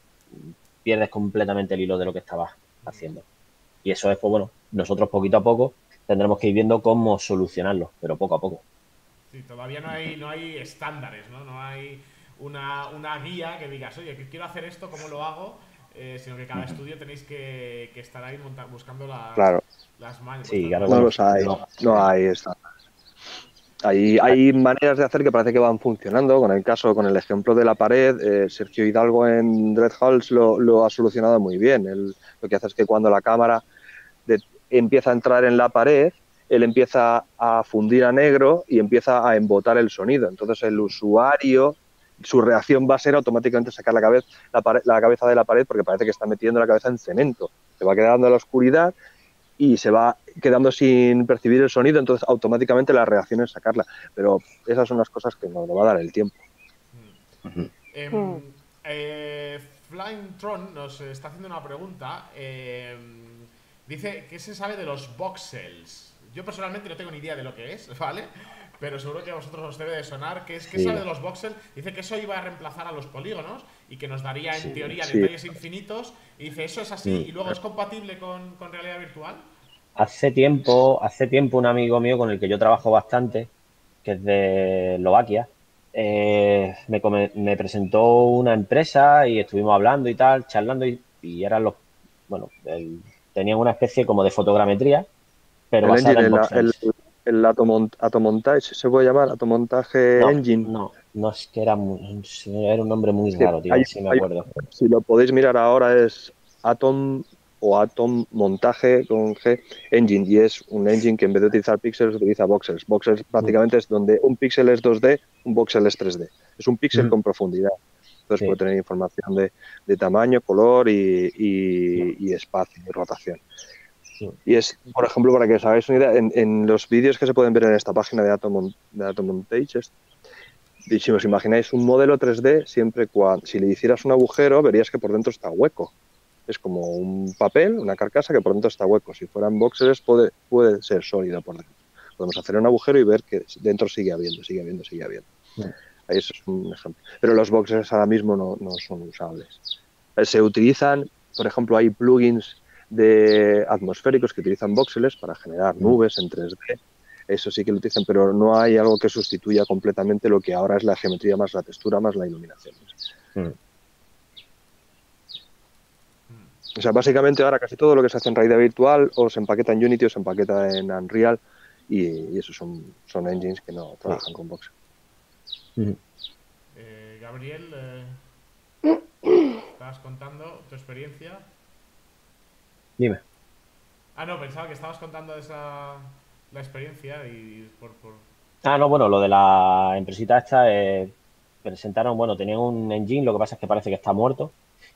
pierdes completamente el hilo de lo que estabas haciendo. Y eso es, pues bueno, nosotros poquito a poco tendremos que ir viendo cómo solucionarlo, pero poco a poco. Sí, todavía no hay, no hay estándares, ¿no? No hay una, una guía que digas, oye, que quiero hacer esto, ¿cómo lo hago? Eh, sino que cada estudio tenéis que, estar ahí buscando las, las manos. Sí, claro, no los hay, no, hay Hay, hay maneras de hacer que parece que van funcionando. Con el caso, con el ejemplo de la pared, eh, Sergio Hidalgo en Red Halls lo, lo, ha solucionado muy bien. lo que hace es que cuando la cámara empieza a entrar en la pared, él empieza a fundir a negro y empieza a embotar el sonido. Entonces el usuario su reacción va a ser automáticamente sacar la cabeza, la, cabeza de la pared porque parece que está metiendo la cabeza en cemento. Se va quedando en la oscuridad y se va quedando sin percibir el sonido, entonces automáticamente la reacción es sacarla. Pero esas son las cosas que nos va a dar el tiempo. Em, eh, Flying Tron nos está haciendo una pregunta. Em, dice, ¿qué se sabe de los voxels? Yo personalmente no tengo ni idea de lo que es, ¿vale? pero seguro que a vosotros os debe de sonar, que es que sale de los voxels, dice que eso iba a reemplazar a los polígonos y que nos daría en teoría detalles infinitos, y dice, ¿eso es así? Mm. ¿Y luego es compatible con, realidad virtual? Hace tiempo, hace tiempo un amigo mío con el que yo trabajo bastante, que es de Eslovaquia, eh, me, presentó una empresa y estuvimos hablando y tal, charlando y, eran los, bueno, tenían una especie como de fotogrametría, pero basada en, voxels el Atomontage, ¿se puede llamar? Atomontaje Engine. No, no es que era, era un nombre muy raro, tío, si me acuerdo. si lo podéis mirar ahora es Atom o Atom Montaje con G Engine y es un engine que en vez de utilizar píxeles utiliza voxels. Voxels prácticamente es donde un píxel es 2D, un voxel es 3D. Es un píxel mm. con profundidad. Entonces puede tener información de, tamaño, color y espacio y rotación. Y es, por ejemplo, para que os hagáis una idea, en, los vídeos que se pueden ver en esta página de Atom, de Atom Montage, si os imagináis un modelo 3D, siempre cuando, si le hicieras un agujero, verías que por dentro está hueco. Es como un papel, una carcasa que por dentro está hueco. Si fueran boxers, puede, puede ser sólido por dentro. Podemos hacer un agujero y ver que dentro sigue habiendo, sigue habiendo, sigue habiendo. Ahí eso es un ejemplo. Pero los boxers ahora mismo no, no son usables. Se utilizan, por ejemplo, hay plugins de atmosféricos que utilizan voxeles para generar mm. nubes en 3D. eso sí que lo utilizan, pero no hay algo que sustituya completamente lo que ahora es la geometría más la textura más la iluminación. Mm. O sea, básicamente ahora casi todo lo que se hace en realidad virtual o se empaqueta en Unity o se empaqueta en Unreal y, esos son, son engines que no trabajan con Voxel. Eh, Gabriel, eh, estabas contando tu experiencia. Dime. Ah, no, pensaba que estabas contando esa la experiencia y por, Ah, no, bueno, lo de la empresita esta eh, presentaron, bueno, tenían un engine, lo que pasa es que parece que está muerto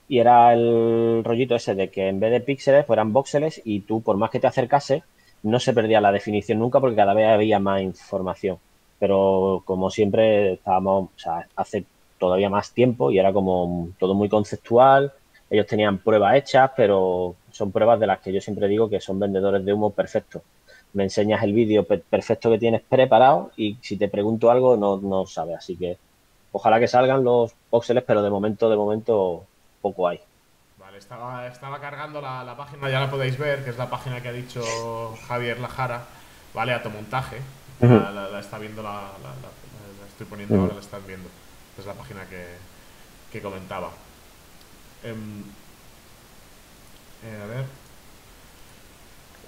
y era el rollito ese de que en vez de píxeles fueran voxeles y tú por más que te acercase no se perdía la definición nunca porque cada vez había más información. Pero como siempre estábamos, o sea, hace todavía más tiempo y era como todo muy conceptual. Ellos tenían pruebas hechas, pero son pruebas de las que yo siempre digo que son vendedores de humo perfectos. Me enseñas el vídeo perfecto que tienes preparado y si te pregunto algo no, no sabes. Así que ojalá que salgan los voxeles, pero de momento, de momento poco hay. Vale, estaba, estaba cargando la, página, ya la podéis ver, que es la página que ha dicho Javier Lajara, ¿vale? Automontaje. la, la, está viendo, la, estoy poniendo ahora, la están viendo. Es la página que, comentaba. Em, eh, a ver.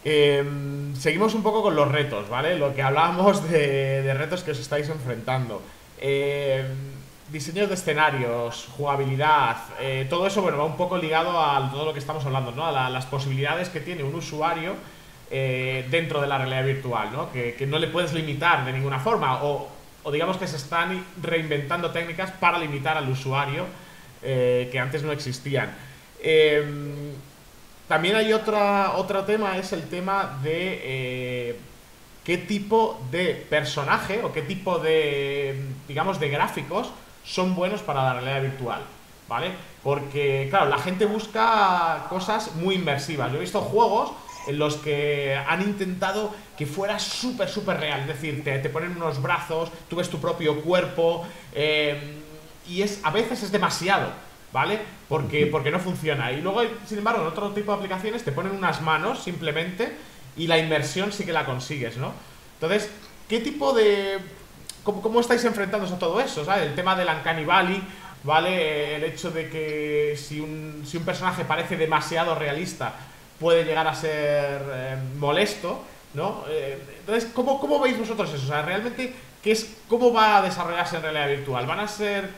Em, seguimos un poco con los retos, ¿vale? Lo que hablábamos de, retos que os estáis enfrentando. Eh, diseño de escenarios, jugabilidad, eh, todo eso, bueno, va un poco ligado a todo lo que estamos hablando, ¿no? A las posibilidades que tiene un usuario eh, dentro de la realidad virtual, ¿no? Que, no le puedes limitar de ninguna forma, o, digamos que se están reinventando técnicas para limitar al usuario que antes no existían. También hay otra, otro tema, es el tema de qué tipo de personaje o qué tipo de, digamos, de gráficos son buenos para la realidad virtual, ¿vale? Porque, claro, la gente busca cosas muy inmersivas. Yo he visto juegos en los que han intentado que fuera súper, súper real. Es decir, te, ponen unos brazos, tú ves tu propio cuerpo, eh, y es a veces es demasiado, ¿vale? Porque, porque no funciona. Y luego, sin embargo, en otro tipo de aplicaciones te ponen unas manos simplemente y la inmersión sí que la consigues, ¿no? Entonces, ¿qué tipo de ¿Cómo, estáis enfrentándose a todo eso? El tema del Uncanny Valley, ¿vale? El hecho de que si un, si un personaje parece demasiado realista puede llegar a ser eh, molesto, ¿no? Eh, entonces, ¿cómo, ¿cómo, veis vosotros eso? O sea, realmente, ¿qué es, ¿cómo va a desarrollarse en realidad virtual? ¿Van a ser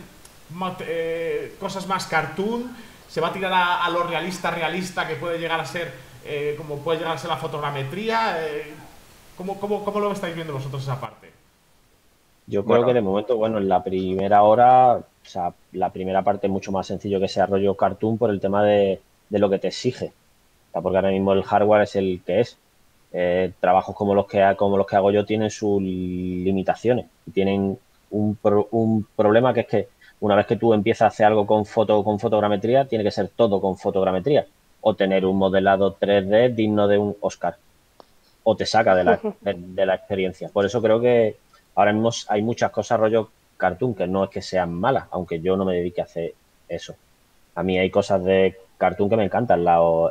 eh, cosas más cartoon? ¿Se va a tirar a, lo realista, realista que puede llegar a ser, como puede llegar a ser la fotogrametría? ¿cómo, cómo, ¿Cómo lo estáis viendo vosotros esa parte? Yo creo que de momento, bueno, en la primera hora, o sea, la primera parte es mucho más sencillo que ese rollo cartoon por el tema de, lo que te exige. porque ahora mismo el hardware es el que es. Eh, trabajos como los que como los que hago yo tienen sus limitaciones tienen un, un problema que es que una vez que tú empiezas a hacer algo con foto con fotogrametría tiene que ser todo con fotogrametría o tener un modelado 3D digno de un Oscar o te saca de la, de la experiencia por eso creo que ahora mismo hay muchas cosas rollo cartoon que no es que sean malas, aunque yo no me dedique a hacer eso. A mí hay cosas de cartoon que me encantan.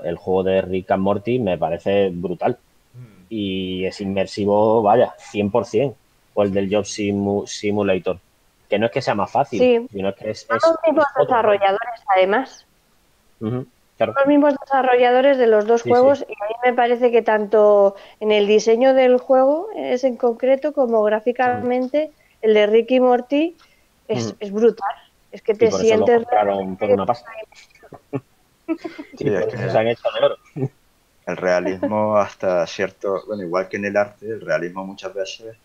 el juego de Rick and Morty me parece brutal. Mm. Y es inmersivo, vaya, 100%. O el del Job Simulator. Que no es que sea más fácil, sino que es. Son los mismos desarrolladores, además. Son los mismos desarrolladores de los dos juegos y a mí me parece que tanto en el diseño del juego es en concreto como gráficamente el de Ricky Morty es, es brutal. Es que te sientes... por una pasta. se han hecho de oro. El realismo hasta cierto, bueno, igual que en el arte, el realismo muchas veces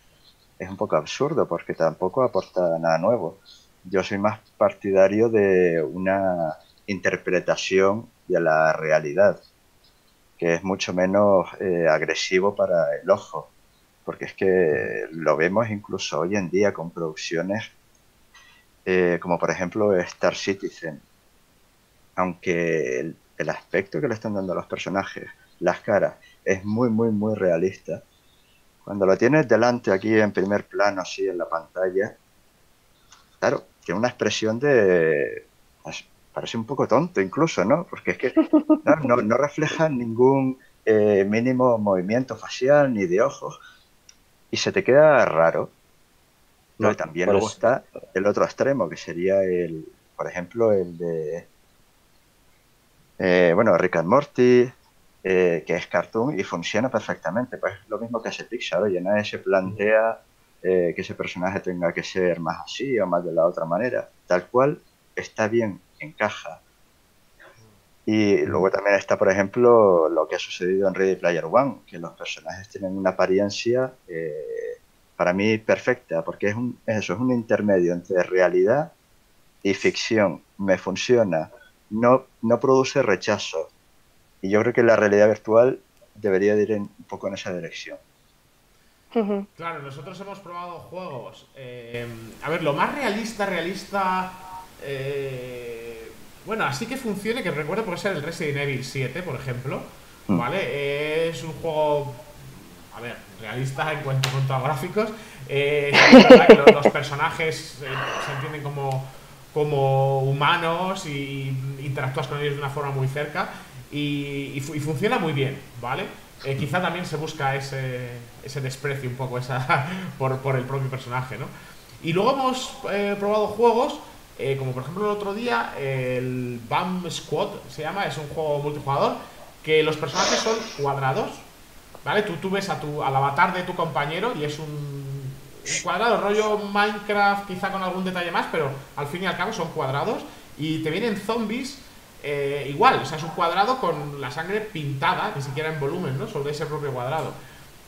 es un poco absurdo porque tampoco aporta nada nuevo. Yo soy más partidario de una interpretación de la realidad, que es mucho menos eh, agresivo para el ojo, porque es que lo vemos incluso hoy en día con producciones eh, como por ejemplo Star Citizen, aunque el, el, aspecto que le están dando a los personajes, las caras, es muy, muy, muy realista. Cuando lo tienes delante aquí en primer plano, así en la pantalla, claro, tiene una expresión de parece un poco tonto incluso, ¿no? Porque es que no, no, refleja ningún eh, mínimo movimiento facial ni de ojos. y se te queda raro. No, también luego está el otro extremo, que sería el, por ejemplo, el de, eh, bueno, Rick and Morty, eh, que es cartoon y funciona perfectamente. Pues lo mismo que hace Pixar, oye, nadie se plantea eh, que ese personaje tenga que ser más así o más de la otra manera. Tal cual, está bien, encaja. Y luego también está, por ejemplo, lo que ha sucedido en Ready Player One, que los personajes tienen una apariencia para mí perfecta, porque es, un, eso, es un intermedio entre realidad y ficción. Me funciona, no, no produce rechazo. Y yo creo que la realidad virtual debería ir un poco en esa dirección. Claro, nosotros hemos probado juegos. Eh, a ver, lo más realista, realista. Eh, bueno, así que funcione, que recuerdo puede ser el Resident Evil 7, por ejemplo. Mm. ¿Vale? es un juego. A ver, realista en cuanto, a gráficos. Eh, los, personajes eh, se entienden como, como humanos y interactúas con ellos de una forma muy cerca y, funciona muy bien, ¿vale? Eh, quizá también se busca ese, desprecio un poco esa, por, el propio personaje, ¿no? Y luego hemos probado juegos, como por ejemplo el otro día, el BAM Squad se llama, es un juego multijugador, que los personajes son cuadrados, ¿Vale? Tú, tú ves a tu, al avatar de tu compañero y es un, cuadrado, rollo Minecraft, quizá con algún detalle más, pero al fin y al cabo son cuadrados. Y te vienen zombies eh, igual, o sea, es un cuadrado con la sangre pintada, ni siquiera en volumen, ¿no? Sobre ese propio cuadrado.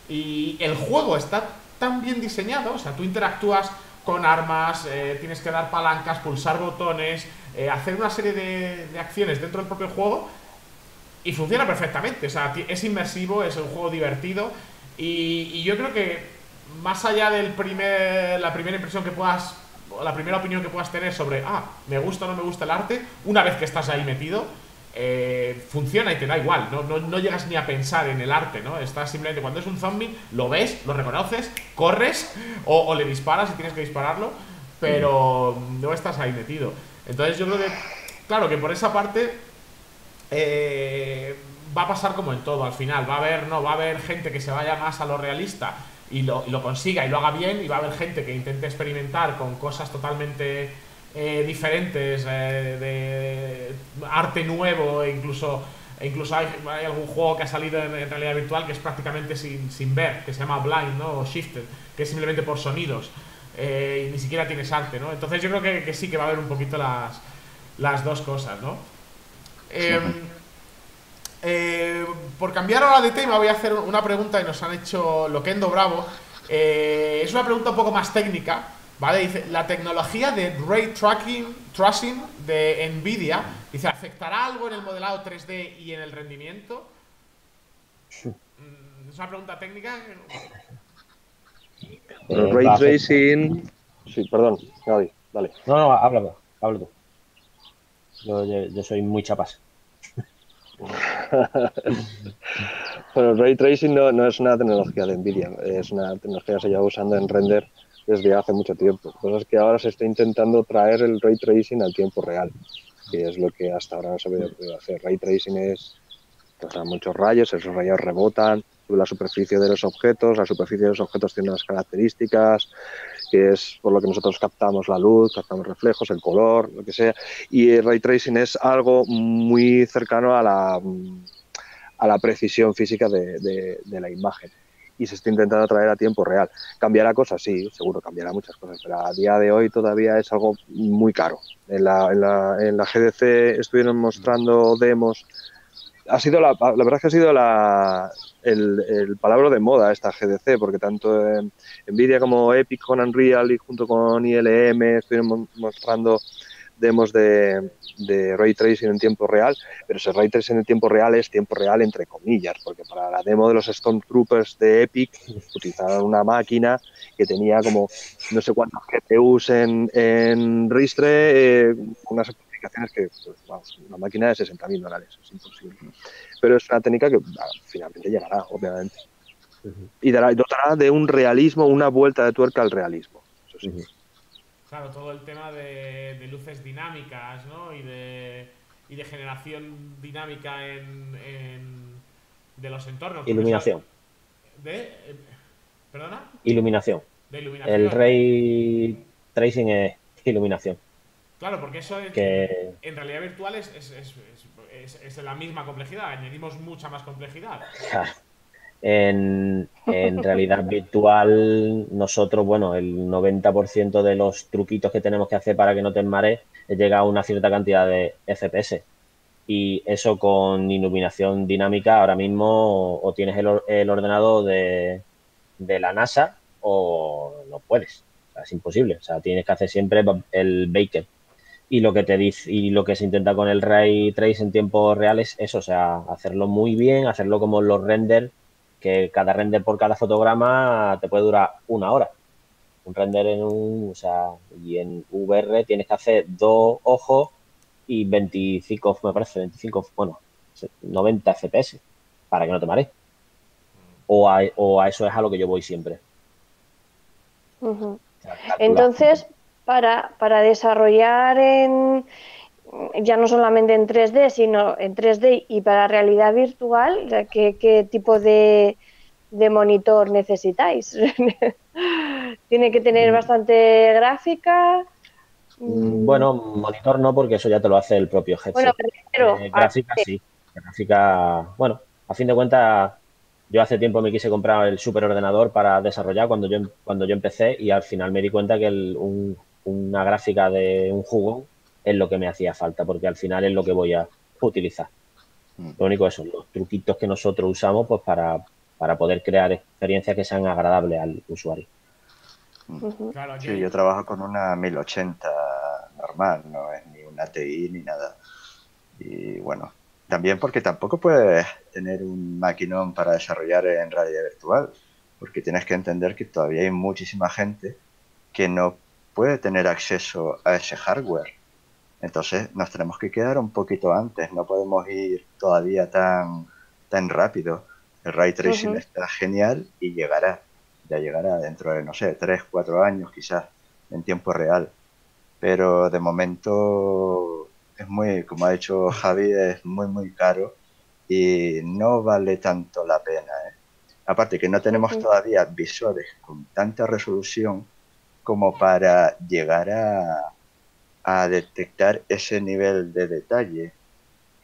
Y el juego está tan bien diseñado, o sea, tú interactúas con armas, eh, tienes que dar palancas, pulsar botones, eh, hacer una serie de, acciones dentro del propio juego y funciona perfectamente. O sea, es inmersivo, es un juego divertido. Y, yo creo que más allá del primer, la primera impresión que puedas, la primera opinión que puedas tener sobre, ah, me gusta o no me gusta el arte, una vez que estás ahí metido, eh, funciona y te da igual, ¿no? No, llegas ni a pensar en el arte, ¿no? Estás simplemente, cuando es un zombie, lo ves, lo reconoces, corres o, o le disparas si tienes que dispararlo, pero no estás ahí metido. Entonces yo creo que, claro, que por esa parte eh, va a pasar como en todo al final. Va a haber, no, va a haber gente que se vaya más a lo realista y lo, consiga y lo haga bien, y va a haber gente que intente experimentar con cosas totalmente eh, diferentes, eh, de arte nuevo, e incluso, e incluso hay, algún juego que ha salido en, realidad virtual que es prácticamente sin, sin, ver, que se llama Blind, ¿no? O Shifted, que es simplemente por sonidos. y ni siquiera tienes arte, ¿no? Entonces yo creo que, que sí que va a haber un poquito las, las dos cosas, ¿no? Em, eh, por cambiar ahora de tema, voy a hacer una pregunta que nos han hecho Loquendo Bravo. Eh, es una pregunta un poco más técnica, ¿vale? Dice, la tecnología de ray tracking, tracing de Nvidia, dice, ¿afectará algo en el modelado 3D y en el rendimiento? Mm, es una pregunta técnica. ray tracing... Sí, perdón, Gaby, dale. No, no, habla tú. Yo, yo, soy muy chapas. bueno, Ray Tracing no, no, es una tecnología de Nvidia, es una tecnología que se lleva usando en render desde hace mucho tiempo. Lo que ahora se está intentando traer el Ray Tracing al tiempo real, que es lo que hasta ahora no se había podido hacer. Ray Tracing es, pues, muchos rayos, esos rayos rebotan la superficie de los objetos, la superficie de los objetos tiene unas características, que es por lo que nosotros captamos la luz, captamos reflejos, el color, lo que sea. Y el ray tracing es algo muy cercano a la, a la precisión física de, la imagen y se está intentando traer a tiempo real. ¿Cambiará cosas? Sí, seguro cambiará muchas cosas, pero a día de hoy todavía es algo muy caro. En la, en la, en la GDC estuvieron mostrando demos. Ha sido la, la verdad es que ha sido la, el, el palabra de moda esta GDC, porque tanto Nvidia como Epic con Unreal y junto con ILM estuvieron mostrando demos de, de, ray tracing en tiempo real, pero ese ray tracing en tiempo real es tiempo real entre comillas, porque para la demo de los Stormtroopers de Epic utilizaron una máquina que tenía como no sé cuántos GPUs en, en Ristre, eh, unas especificaciones que, pues, vamos, una máquina de 60.000 dólares, es imposible pero es una técnica que ah, finalmente llegará, obviamente. Y dará, dotará de un realismo, una vuelta de tuerca al realismo. Eso sí. Claro, todo el tema de, luces dinámicas, ¿no? Y de, y de generación dinámica en, de los entornos. Iluminación. De, ¿Perdona? Iluminación. De iluminación. El ray tracing es iluminación. Claro, porque eso es, Que- en realidad virtual es, es, es- la misma complejidad, añadimos mucha más complejidad. En, en realidad virtual, nosotros, bueno, el 90% de los truquitos que tenemos que hacer para que no te marees es llegar a una cierta cantidad de FPS. Y eso con iluminación dinámica, ahora mismo o tienes el, or- el ordenador de, de la NASA o no puedes. O sea, es imposible. O sea, tienes que hacer siempre el Baker. Y lo que te dice, y lo que se intenta con el ray trace en tiempo real es eso, o sea, hacerlo muy bien, hacerlo como los render, que cada render por cada fotograma te puede durar una hora. Un render en un, o sea, y en VR tienes que hacer dos ojos y 25, me parece, 25, bueno, 90 FPS para que no te marees. O a, o a eso es a lo que yo voy siempre. Entonces, para, para desarrollar en, ya no solamente en 3D, sino en 3D y para realidad virtual, ¿qué, qué tipo de, de monitor necesitáis? ¿Tiene que tener bastante gráfica? Mm, Bueno, monitor no, porque eso ya te lo hace el propio headset. Bueno, refiero Eh, a- gráfica sí. Gráfica, bueno, a fin de cuentas, yo hace tiempo me quise comprar el superordenador para desarrollar cuando yo, cuando yo empecé y al final me di cuenta que el- un- una gráfica de un jugón es lo que me hacía falta, porque al final es lo que voy a utilizar. Mm. Lo único es eso, los truquitos que nosotros usamos pues para, para poder crear experiencias que sean agradables al usuario. Claro, aquí Sí, yo trabajo con una 1080 normal, no es ni una TI ni nada. Y bueno, también porque tampoco puedes tener un maquinón para desarrollar en realidad virtual, porque tienes que entender que todavía hay muchísima gente que no puede tener acceso a ese hardware. Entonces nos tenemos que quedar un poquito antes, no podemos ir todavía tan, tan rápido. El ray tracing está genial y llegará, ya llegará dentro de, no sé, 3, 4 años quizás, en tiempo real. Pero de momento es muy, como ha dicho Javi, es muy, muy caro y no vale tanto la pena. ¿eh? Aparte que no tenemos todavía visores con tanta resolución como para llegar a, a detectar ese nivel de detalle.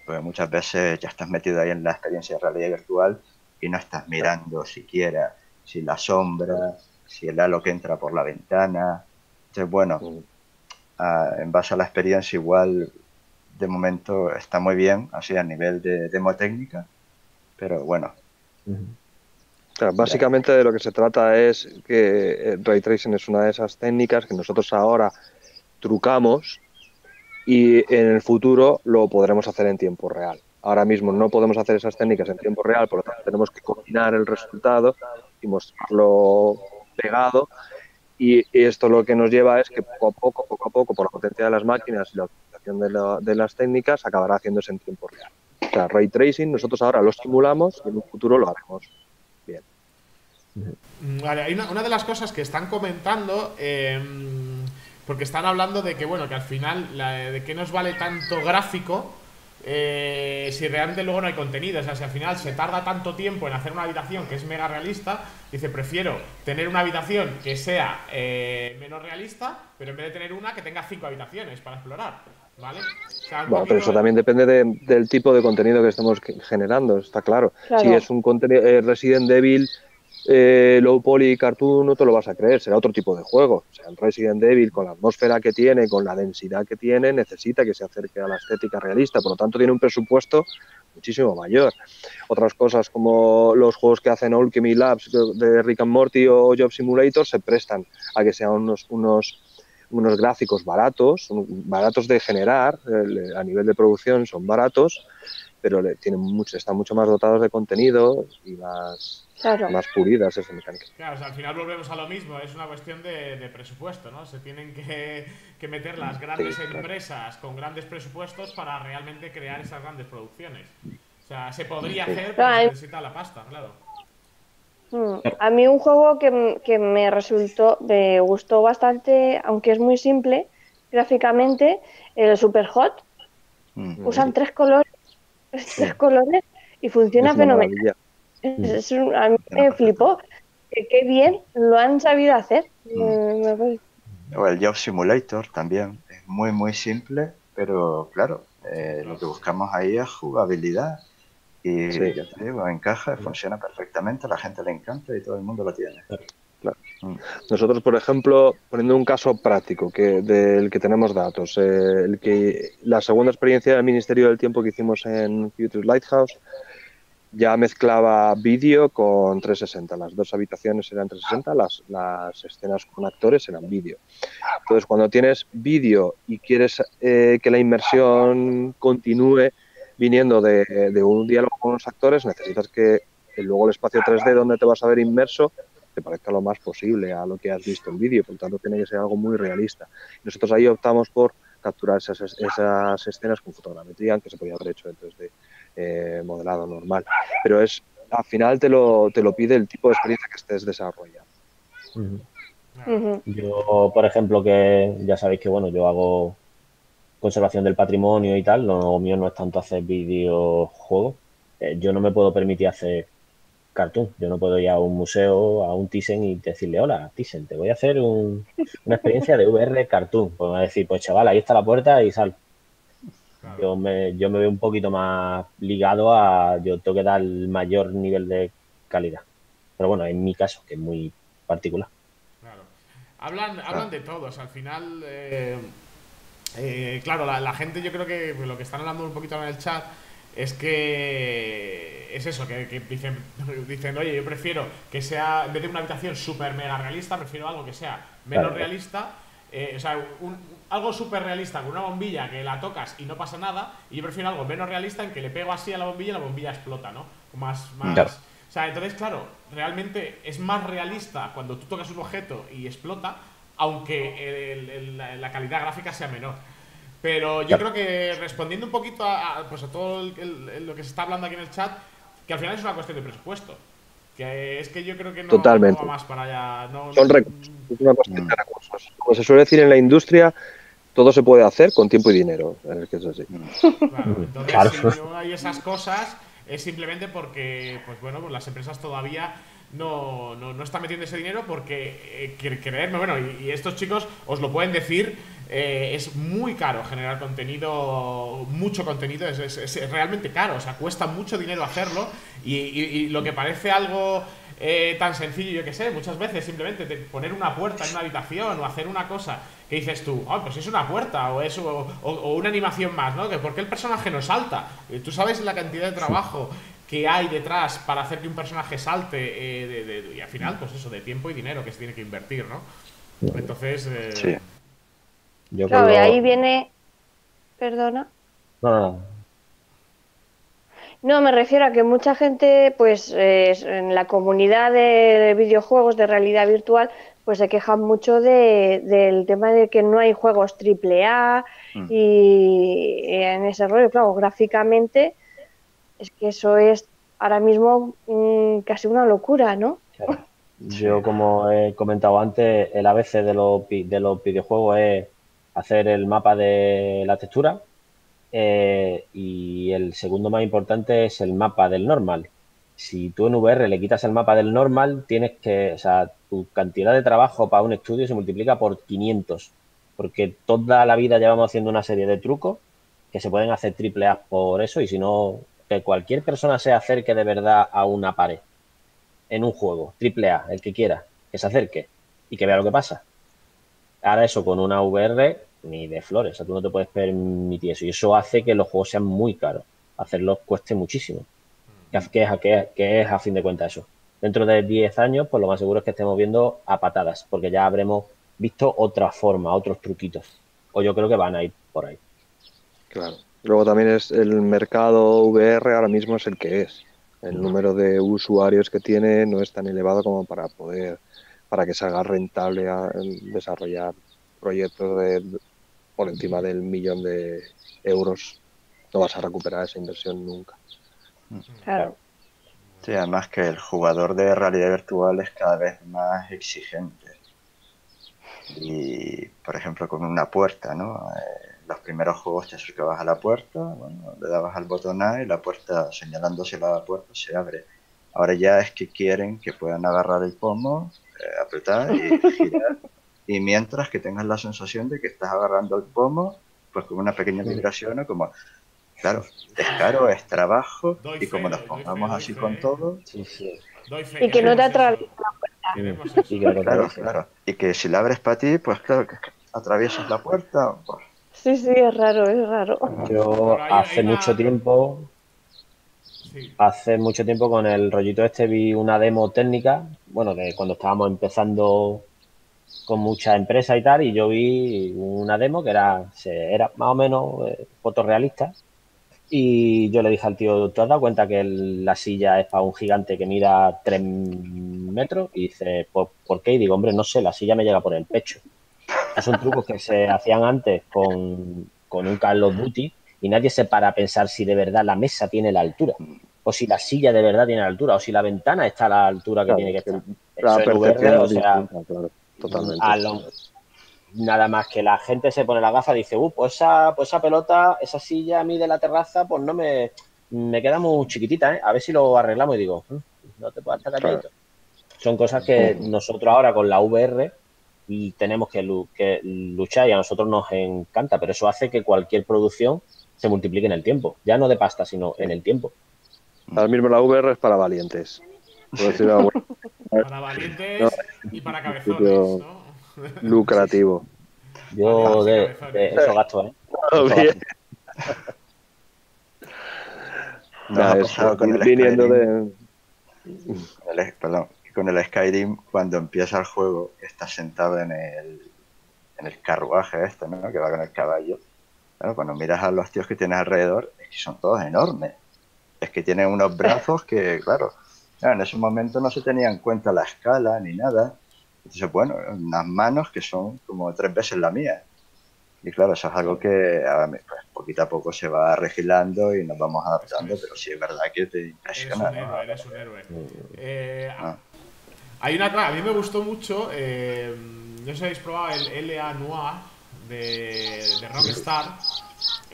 Porque muchas veces ya estás metido ahí en la experiencia de realidad virtual y no estás mirando siquiera si la sombra, si el halo que entra por la ventana. Entonces, bueno, Mm. ah, en base a la experiencia igual de momento está muy bien, así a nivel de demo técnica, pero bueno, Básicamente de lo que se trata es que el ray tracing es una de esas técnicas que nosotros ahora trucamos y en el futuro lo podremos hacer en tiempo real. Ahora mismo no podemos hacer esas técnicas en tiempo real, por lo tanto tenemos que combinar el resultado y mostrarlo pegado. Y esto lo que nos lleva es que poco a poco, poco a poco, por la potencia de las máquinas y la utilización de, la- de las técnicas, acabará haciéndose en tiempo real. Ray tracing nosotros ahora lo simulamos y en un futuro lo haremos. Mm, Vale, hay una, una de las cosas que están comentando, eh, porque están hablando de que, bueno, que al final, la- de que nos vale tanto gráfico eh, si realmente luego no hay contenido. O sea, si al final se tarda tanto tiempo en hacer una habitación que es mega realista, dice, prefiero tener una habitación que sea eh, menos realista, pero en vez de tener una que tenga cinco habitaciones para explorar. ¿Vale? O sea, un Bueno, pero eso también depende de- del tipo de contenido que estemos ge- generando, está claro. Claro. Si es un contenido eh, Resident Evil, eh, low poly cartoon, no te lo vas a creer, será otro tipo de juego. O sea, el Resident Evil, con la atmósfera que tiene, con la densidad que tiene, necesita que se acerque a la estética realista, por lo tanto tiene un presupuesto muchísimo mayor. Otras cosas como los juegos que hacen Alchemy Labs de- Rick and Morty o Job Simulator se prestan a que sean unos, unos unos gráficos baratos, baratos de generar, eh, a nivel de producción son baratos, pero le- tienen mucho, están mucho más dotados de contenido y más, Claro. más pulidas esas mecánicas. Claro, o sea, al final volvemos a lo mismo, es una cuestión de, de presupuesto, ¿no? Se tienen que, que meter las grandes Sí, claro. empresas con grandes presupuestos para realmente crear esas grandes producciones. O sea, se podría Sí. hacer, pero Claro, se necesita la pasta, claro. Mm, A mí un juego que, que me resultó, me gustó bastante, aunque es muy simple gráficamente, el Super Hot. mm, Usan tres colores, tres colores y funciona Es fenomenal. Es- es un- a mí me flipó. que qué bien lo han sabido hacer. Mm. Eh. O el Job Simulator también. Es muy, muy simple, pero claro, eh, lo que buscamos ahí es jugabilidad. Y Sí. ya te digo, encaja, funciona perfectamente, a la gente le encanta y todo el mundo lo tiene. Nosotros, por ejemplo, poniendo un caso práctico que del que tenemos datos, eh, el que la segunda experiencia del Ministerio del Tiempo que hicimos en Future Lighthouse ya mezclaba vídeo con 360. Las dos habitaciones eran 360, las, las escenas con actores eran vídeo. Entonces, cuando tienes vídeo y quieres eh, que la inmersión continúe viniendo de, de un diálogo con los actores, necesitas que el- luego el espacio 3D donde te vas a ver inmerso te parezca lo más posible a lo que has visto en vídeo, por lo tanto tiene que ser algo muy realista. Nosotros ahí optamos por capturar esas, esas escenas con fotogrametría, aunque se podía haber hecho en 3D eh, modelado normal, pero es al final te lo, te lo pide el tipo de experiencia que estés desarrollando. Yo, por ejemplo, que ya sabéis que bueno, yo hago conservación del patrimonio y tal, lo mío no es tanto hacer videojuegos. Eh, yo no me puedo permitir hacer cartoon. Yo no puedo ir a un museo, a un Thyssen y decirle, hola, Thyssen, te voy a hacer un- una experiencia de VR cartoon. Pues me va a decir, pues chaval, ahí está la puerta y sal. Claro. Yo me, yo me veo un poquito más ligado a, yo tengo que dar el mayor nivel de calidad. Pero bueno, en mi caso, que es muy particular. Claro. Hablan, hablan de todos. Al final, eh, eh, claro, la, la gente, yo creo que lo que están hablando un poquito en el chat es que es eso, que, que dicen, dicen, oye, yo prefiero que sea, en vez de una habitación súper mega realista, prefiero algo que sea menos Claro. realista. eh, o sea, un- algo súper realista con una bombilla que la tocas y no pasa nada. Y yo prefiero algo menos realista en que le pego así a la bombilla y la bombilla explota, ¿no? Más, más, Claro. o sea, entonces, claro, realmente es más realista cuando tú tocas un objeto y explota, aunque el- el- la, la calidad gráfica sea menor. Pero yo Claro. creo que respondiendo un poquito a, a, pues a todo el- el- el- lo que se está hablando aquí en el chat, que al final es una cuestión de presupuesto. Que es que yo creo que no, Totalmente. no va más para allá. No, Son recursos, es una cuestión de recursos. Como se suele decir en la industria, todo se puede hacer con tiempo y dinero. Es que es así. Claro, entonces Claro. si no hay esas cosas es simplemente porque, pues bueno, pues las empresas todavía no, no, no están metiendo ese dinero porque, eh, cre- creedme, bueno, y, y estos chicos os lo pueden decir, eh, es muy caro generar contenido, mucho contenido, es, es- es realmente caro, o sea, cuesta mucho dinero hacerlo y, y- y lo que parece algo eh, tan sencillo, yo que sé, muchas veces simplemente de poner una puerta en una habitación o hacer una cosa que dices tú, ah, pues es una puerta o es o, o- o una animación más, ¿no? Que por qué el personaje no salta. Eh, Tú sabes la cantidad de trabajo que hay detrás para hacer que un personaje salte eh, de- de- y al final, pues eso, de tiempo y dinero que se tiene que invertir, ¿no? Entonces, eh, Sí. Yo Claro, y ahí viene. Perdona. No, no, no. No, me refiero a que mucha gente, pues eh, en la comunidad de videojuegos de realidad virtual, pues se quejan mucho de, del tema de que no hay juegos triple A Mm. y en ese rollo, claro, gráficamente es que eso es ahora mismo mm, casi una locura, ¿no? Claro. Yo, como he comentado antes, el ABC de los, de los videojuegos es hacer el mapa de la textura eh, y el segundo más importante es el mapa del normal. Si tú en VR le quitas el mapa del normal, tienes que, o sea, tu cantidad de trabajo para un estudio se multiplica por 500, porque toda la vida llevamos haciendo una serie de trucos que se pueden hacer triple A por eso y si no, que cualquier persona se acerque de verdad a una pared en un juego, triple A, el que quiera, que se acerque y que vea lo que pasa. Ahora eso con una VR, ni de flores, o sea, tú no te puedes permitir eso. Y eso hace que los juegos sean muy caros, hacerlos cueste muchísimo. ¿Qué, qué es, qué- qué es a fin de cuentas eso? Dentro de 10 años, pues lo más seguro es que estemos viendo a patadas, porque ya habremos visto otra forma, otros truquitos. O yo creo que van a ir por ahí. Claro. Luego también es el mercado VR ahora mismo es el que es. El número de usuarios que tiene no es tan elevado como para poder, para que salga rentable a desarrollar proyectos de por encima del millón de euros. No vas a recuperar esa inversión nunca. Claro. Sí, además que el jugador de realidad virtual es cada vez más exigente. Y, por ejemplo, con una puerta, ¿no? Eh, los primeros juegos te acercabas a la puerta, bueno, le dabas al botón A y la puerta, señalando hacia la puerta, se abre. Ahora ya es que quieren que puedan agarrar el pomo, apretar y girar. y mientras que tengas la sensación de que estás agarrando el pomo, pues con una pequeña vibración o como... Claro, es caro, es trabajo Doy y como fe, nos pongamos fe, así con fe. todo, Sí, sí. Doy fe Y que no te atraviesa Tenemos Y eso. que claro, claro. Y que si la abres para ti, pues claro, que atraviesas la puerta, pues, Sí, sí, es raro, es raro. Yo hace mucho tiempo, Sí. hace mucho tiempo con el rollito este vi una demo técnica, bueno, de cuando estábamos empezando con muchas empresas y tal, y yo vi una demo que era, era más o menos eh, fotorrealista. Y yo le dije al tío, ¿te has dado cuenta que la silla es para un gigante que mira 3 metros? Y dice, ¿por, qué? Y digo, hombre, no sé, la silla me llega por el pecho. Son trucos que se hacían antes con, con un Call of Duty y nadie se para a pensar si de verdad la mesa tiene la altura, o si la silla de verdad tiene la altura, o si la ventana está a la altura que Claro, tiene que estar. La Eso percepción o sea, distinta, claro, totalmente. a lo- nada más que la gente se pone la gafa y dice, uh, pues esa, pues esa pelota, esa silla a mí de la terraza, pues no me, me queda muy chiquitita, ¿eh? A ver si lo arreglamos y digo, "Mm, no te puedes estar calladito. Son cosas que nosotros ahora con la VR y tenemos que luchar y a nosotros nos encanta, pero eso hace que cualquier producción se multiplique en el tiempo, ya no de pasta, sino en el tiempo. Ahora mismo la VR es para valientes. Para valientes y para cabezones, ¿no? lucrativo. Yo de, de eso gasto, ¿eh? Todo Eso bien. gasto. nos Nada, ha es pasado con el viniendo Skyrim. de. Con el- perdón, con el Skyrim, cuando empieza el juego, estás sentado en el, en el carruaje este, ¿no? Que va con el caballo. Claro, cuando miras a los tíos que tienes alrededor, es que son todos enormes. Es que tienen unos brazos que, claro, en ese momento no se tenía en cuenta la escala ni nada. Entonces, bueno, unas manos que son como tres veces la mía. Y claro, eso es algo que ahora pues, poquito a poco se va regilando y nos vamos adaptando, es. pero sí es verdad que te Eres impresiona. un ¿no? héroe, eres un héroe. Eh, Ah. Hay una a mí me gustó mucho, eh, no sé si habéis probado el LA Noir de, de Rockstar.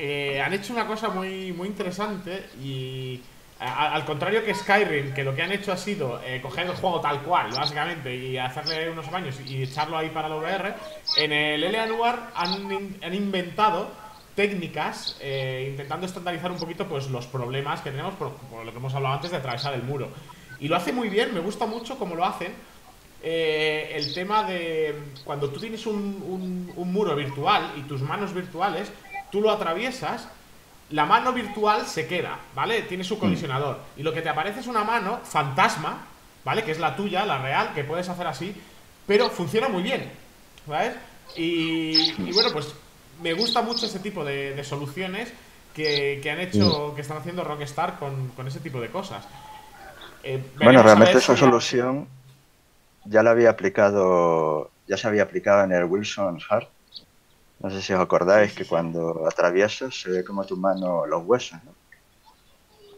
Eh, han hecho una cosa muy, muy interesante y al contrario que Skyrim, que lo que han hecho ha sido eh, coger el juego tal cual, básicamente, y hacerle unos baños y echarlo ahí para la VR, en el LA Noir han, han inventado técnicas eh, intentando estandarizar un poquito pues los problemas que tenemos por, por lo que hemos hablado antes de atravesar el muro. Y lo hace muy bien, me gusta mucho cómo lo hacen. El tema de cuando tú tienes un- un muro virtual y tus manos virtuales, tú lo atraviesas, la mano virtual se queda, ¿vale? Tiene su colisionador. Y lo que te aparece es una mano fantasma, ¿vale? Que es la tuya, la real, que puedes hacer así, pero funciona muy bien, ¿sabes? Y, y bueno, pues me gusta mucho ese tipo de, de soluciones que, que han hecho, que están haciendo Rockstar con, con ese tipo de cosas. Eh, Bueno, realmente esa si solución ya la había aplicado, ya se había aplicado en el Wilson Heart. No sé si os acordáis que cuando atraviesas se ve como tu mano los huesos, ¿no?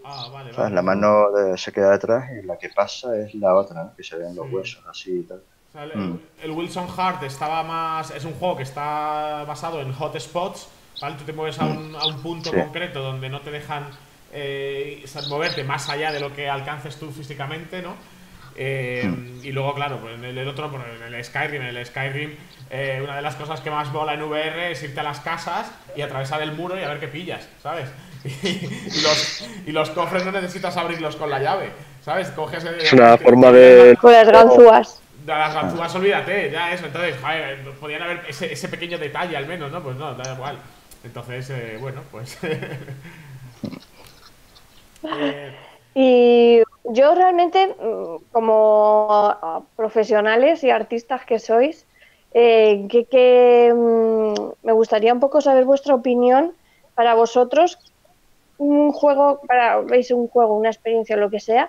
Ah, vale, vale. La mano de- se queda detrás y la que pasa es la otra, ¿no? Que se ven los Sí. huesos así y tal. O sea, el, Mm. el Wilson Heart estaba más. Es un juego que está basado en hotspots. ¿vale? Tú te mueves a un, a un punto Sí. concreto donde no te dejan eh, moverte más allá de lo que alcances tú físicamente, ¿no? Eh, Mm. Y luego, claro, pues en el, el otro, pues en el Skyrim, en el Skyrim, eh, una de las cosas que más mola en VR es irte a las casas y atravesar el muro y a ver qué pillas, ¿sabes? Y, los, y los cofres no necesitas abrirlos con la llave, ¿sabes? Coges el- Es una forma de- Con las ganzúas. de las ganzúas, olvídate, ya eso. Entonces, joder, podían haber ese, ese pequeño detalle al menos, ¿no? Pues no, da igual. Entonces, eh, bueno, pues. Eh, Y yo realmente, mm, como ah, profesionales y artistas que sois, eh, que, que, mm, me gustaría un poco saber vuestra opinión para vosotros. Un juego, para veis un juego, una experiencia, lo que sea.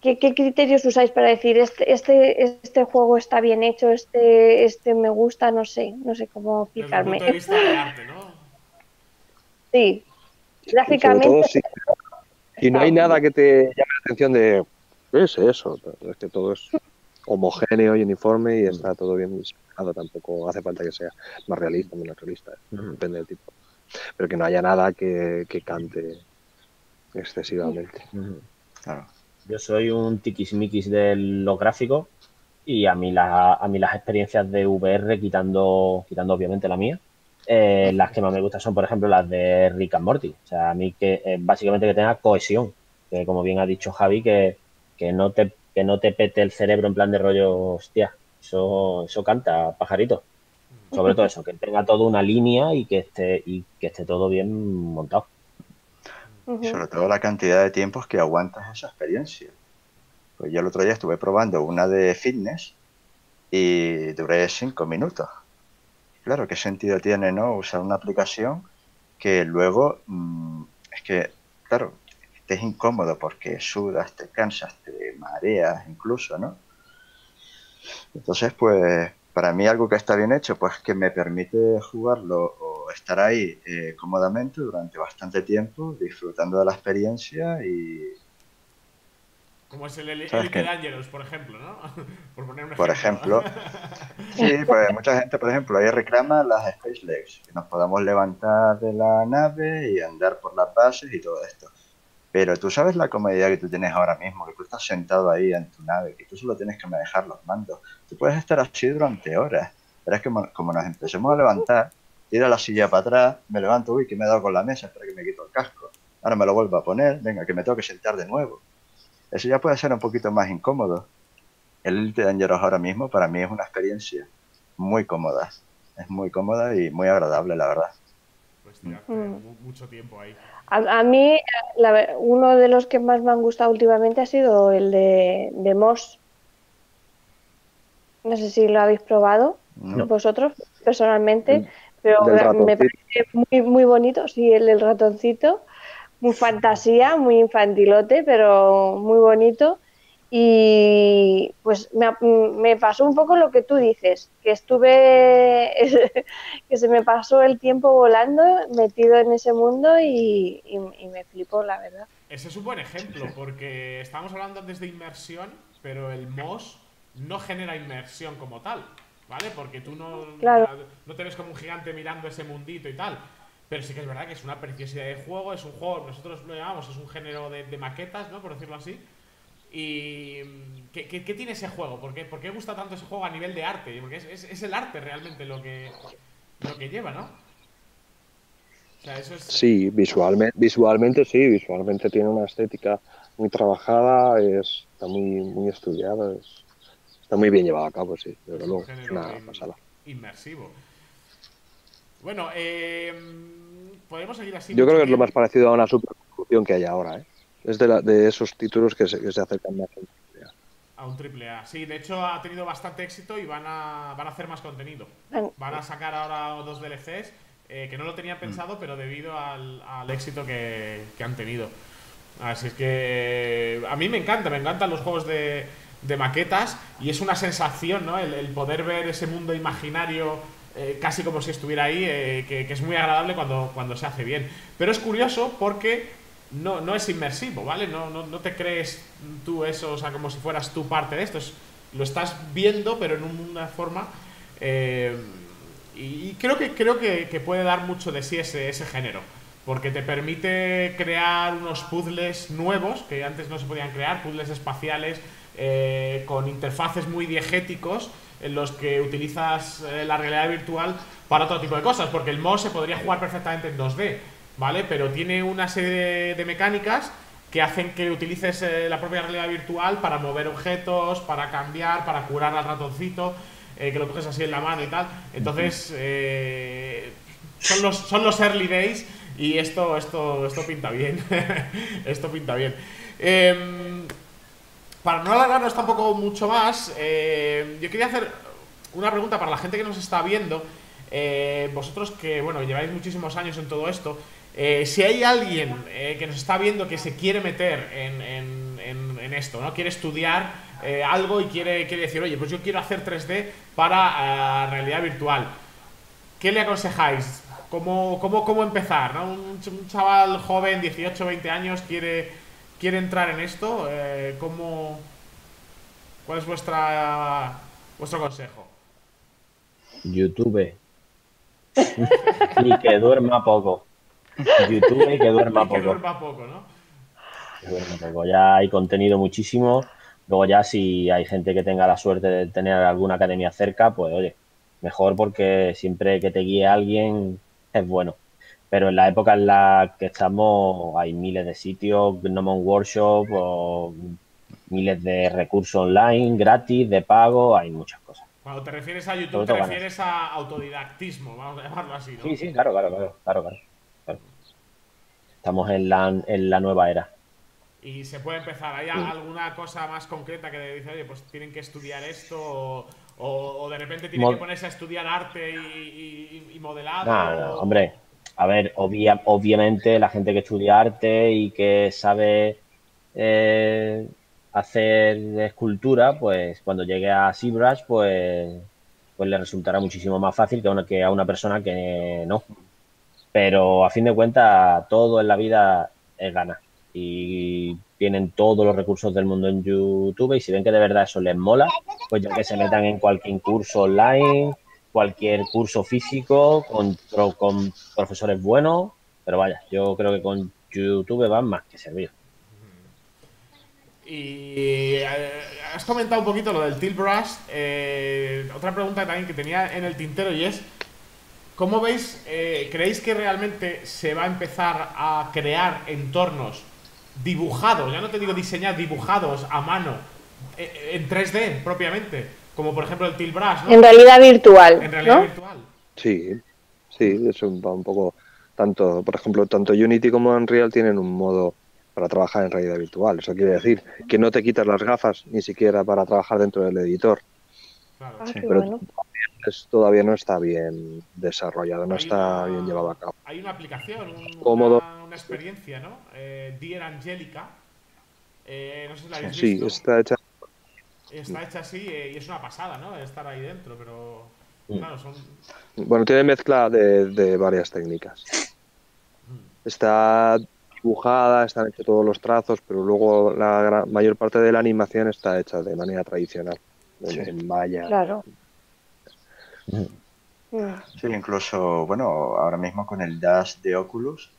¿Qué, qué criterios usáis para decir este, este, este juego está bien hecho, este, este me gusta? No sé, no sé cómo desde el explicarme. punto de vista de arte, ¿no? Sí, gráficamente. todo, sí. Y no hay nada que te llame la atención de. ¿Qué es eso? Es que todo es homogéneo y uniforme y está todo bien diseñado. Tampoco hace falta que sea más realista o menos realista. Depende del tipo. Pero que no haya nada que, que cante excesivamente. Claro. Yo soy un tiquismiquis de los gráficos y a mí, la, a mí las experiencias de VR, quitando, quitando obviamente la mía, eh, las que más me gustan son, por ejemplo, las de Rick and Morty. O sea, a mí que eh, básicamente que tenga cohesión, que como bien ha dicho Javi, que, que, no te, que no te pete el cerebro en plan de rollo, hostia, eso, eso canta, pajarito. Sobre todo eso, que tenga toda una línea y que esté, y que esté todo bien montado. Y sobre todo la cantidad de tiempos que aguantas esa experiencia. Pues yo el otro día estuve probando una de fitness y duré cinco minutos. Claro, ¿qué sentido tiene no usar una aplicación que luego mm, es que, claro, te es incómodo porque sudas, te cansas, te mareas incluso, ¿no? Entonces, pues, para mí algo que está bien hecho, pues que me permite jugarlo o estar ahí eh, cómodamente durante bastante tiempo, disfrutando de la experiencia y... Como es el Elite Dangerous, por ejemplo, ¿no? por poner un ejemplo. Por ejemplo. sí, pues mucha gente, por ejemplo, ahí reclama las Space Legs, que nos podamos levantar de la nave y andar por las bases y todo esto. Pero tú sabes la comodidad que tú tienes ahora mismo, que tú estás sentado ahí en tu nave, que tú solo tienes que manejar los mandos. Tú puedes estar así durante horas. Pero es que como nos empecemos a levantar, tira la silla para atrás, me levanto, uy, que me he dado con la mesa, espera que me quito el casco. Ahora me lo vuelvo a poner, venga, que me tengo que sentar de nuevo. Eso ya puede ser un poquito más incómodo. El Elite Dangerous ahora mismo para mí es una experiencia muy cómoda. Es muy cómoda y muy agradable, la verdad. Pues mm. mucho tiempo ahí. A, mí, uno de los que más me han gustado últimamente ha sido el de, de Moss. No sé si lo habéis probado vosotros personalmente, pero me, parece muy, muy bonito. Sí, el del ratoncito. Muy fantasía, muy infantilote, pero muy bonito. Y pues me, pasó un poco lo que tú dices, que estuve, que se me pasó el tiempo volando, metido en ese mundo y, me flipó, la verdad. Ese es un buen ejemplo, porque estamos hablando antes de inmersión, pero el MOS no genera inmersión como tal, ¿vale? Porque tú no, no te ves como un gigante mirando ese mundito y tal. Pero sí que es verdad que es una preciosidad de juego, es un juego, nosotros lo llamamos, es un género de, de maquetas, ¿no? Por decirlo así ¿Y ¿qué, qué, tiene ese juego? ¿Por qué, ¿Por qué, gusta tanto ese juego a nivel de arte? Porque es, es, el arte realmente lo que, lo que lleva, ¿no? O sea, eso es... Sí, visualmente, visualmente sí, visualmente tiene una estética muy trabajada, es, está muy, muy estudiada, está muy bien llevado a cabo, sí, pero luego es una pasada. Inmersivo. Bueno, eh, podemos seguir así. Yo creo que es lo más parecido a una superproducción que hay ahora, ¿eh? Es de, de esos títulos que se, que se acercan más a un triple A un triple A. Sí, de hecho ha tenido bastante éxito y van a, van a hacer más contenido. Van a sacar ahora dos DLCs eh, que no lo tenían pensado, pero debido al, éxito que, han tenido. Así es que a mí me encanta, me encantan los juegos de, maquetas y es una sensación, ¿no? El, poder ver ese mundo imaginario eh, casi como si estuviera ahí, eh, que, que, es muy agradable cuando, cuando se hace bien. Pero es curioso porque no, no es inmersivo, ¿vale? No, no, no, te crees tú eso, o sea, como si fueras tú parte de esto. lo estás viendo, pero en una forma. Eh, y creo que creo que, puede dar mucho de sí ese, ese género. Porque te permite crear unos puzzles nuevos que antes no se podían crear, puzzles espaciales con interfaces muy diegéticos en los que utilizas eh, la realidad virtual para otro tipo de cosas. Porque el MOS se podría jugar perfectamente en 2D ¿vale? Pero tiene una serie de, mecánicas que hacen que utilices eh, la propia realidad virtual para mover objetos, para cambiar, para curar al ratoncito, eh, que lo coges así en la mano y tal. Entonces, son, los, son los early days y esto, esto, esto pinta bien. esto pinta bien. Em, para no alargarnos tampoco mucho más, yo quería hacer una pregunta para la gente que nos está viendo. vosotros que, bueno, lleváis muchísimos años en todo esto, eh, si hay alguien eh, que nos está viendo que se quiere meter en, esto, ¿no? Quiere estudiar eh, algo y quiere, quiere decir, oye, pues yo quiero hacer 3D para realidad virtual. ¿Qué le aconsejáis? ¿Cómo, cómo, cómo empezar? Un, chaval joven, 18, 20 años, quiere, quiere entrar en esto. ¿cómo, ¿Cuál es vuestra, vuestro consejo? YouTube. y que duerma poco. YouTube y que duerma poco. Que duerma poco, ¿no? Luego ya hay contenido muchísimo. Luego ya si hay gente que tenga la suerte de tener alguna academia cerca, pues oye, mejor porque siempre que te guíe alguien es bueno. Pero en la época en la que estamos hay miles de sitios, Gnomon Workshop o miles de recursos online, gratis, de pago, hay muchas cosas. Cuando te refieres a YouTube, te refieres a autodidactismo, vamos a llamarlo así, ¿no? Sí, sí, claro, claro, claro, claro, claro. Estamos en la, en la nueva era. Y se puede empezar. ¿Hay alguna cosa más concreta que dice, oye, pues tienen que estudiar esto o, de repente tienen que ponerse a estudiar arte y, modelado? No, hombre, a ver, obviamente la gente que estudia arte y que sabe eh, hacer escultura, pues cuando llegue a ZBrush, pues, pues le resultará muchísimo más fácil que a una, que a una persona que no. Pero a fin de cuentas, todo en la vida es gana. Y tienen todos los recursos del mundo en YouTube y si ven que de verdad eso les mola, pues ya que se metan en cualquier curso online, cualquier curso físico, con, profesores buenos, pero vaya, yo creo que con YouTube van más que servir. Y eh, has comentado un poquito lo del Tilt Brush. Eh, otra pregunta también que tenía en el tintero y es, ¿cómo veis, eh, creéis que realmente se va a empezar a crear entornos dibujados, ya no te digo diseñar, dibujados a mano, en 3D propiamente? Como por ejemplo el Tilt Brush, En realidad virtual. En realidad virtual. Sí, sí, eso va un poco... Tanto, por ejemplo, tanto Unity como Unreal tienen un modo para trabajar en realidad virtual. Eso quiere decir que no te quitas las gafas ni siquiera para trabajar dentro del editor. Claro. Ah, pero todavía, no está bien desarrollado, no está bien llevado a cabo. Hay una aplicación, Una, experiencia, ¿no? Eh, Dear Angelica. Eh, no sé si la habéis sí, está hecha. Está hecha así eh, y es una pasada, ¿no? Estar ahí dentro, pero. Mm. Claro, son... Bueno, tiene mezcla de, de varias técnicas. Mm. Está dibujada, están hechos todos los trazos, pero luego la mayor parte de la animación está hecha de manera tradicional, en, malla. Claro. Sí, incluso, bueno, ahora mismo con el Dash de Oculus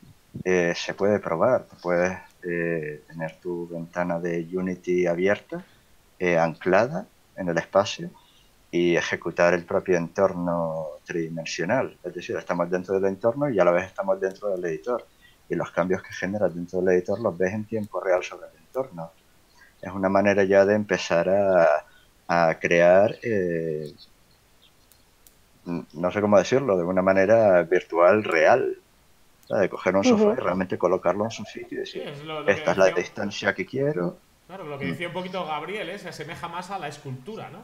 eh, se puede probar. Puedes eh, tener tu ventana de Unity abierta, eh, anclada en el espacio y ejecutar el propio entorno tridimensional. Es decir, estamos dentro del entorno y a la vez estamos dentro del editor y los cambios que generas dentro del editor los ves en tiempo real sobre el entorno. Es una manera ya de empezar a, crear, eh, no sé cómo decirlo, de una manera virtual real. de coger un sofá y realmente colocarlo en su sitio y decir, esta es la distancia que quiero. Claro, lo que decía un poquito Gabriel, ¿eh? se asemeja más a la escultura, ¿no?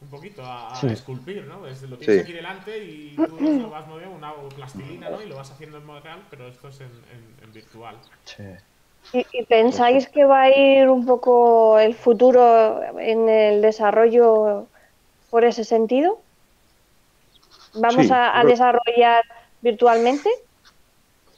un poquito a, esculpir, ¿no? lo tienes aquí delante y tú lo vas moviendo, una plastilina, ¿no? Y lo vas haciendo en modo real, pero esto es en, virtual. ¿Y, ¿Y, pensáis que va a ir un poco el futuro en el desarrollo por ese sentido? ¿Vamos a, desarrollar virtualmente?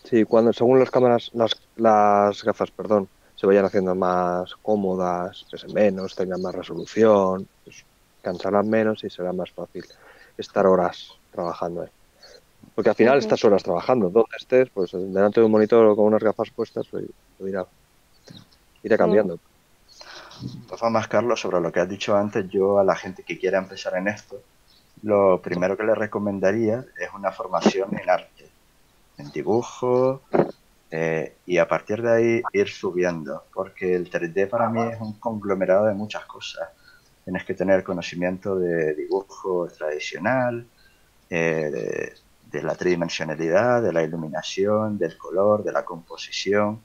Sí, cuando según las cámaras, las, las gafas, perdón, se vayan haciendo más cómodas, pesen menos, tengan más resolución, pues cansarán menos y será más fácil estar horas trabajando. ¿eh? Porque al final estás horas trabajando. Donde estés, pues delante de un monitor o con unas gafas puestas, pues, lo irá, irá cambiando. De todas formas, Carlos, sobre lo que has dicho antes, yo a la gente que quiera empezar en esto, lo primero que le recomendaría es una formación en arte, en dibujo, eh, y a partir de ahí ir subiendo, porque el 3D para mí es un conglomerado de muchas cosas. Tienes que tener conocimiento de dibujo tradicional, eh, de, la tridimensionalidad, de la iluminación, del color, de la composición.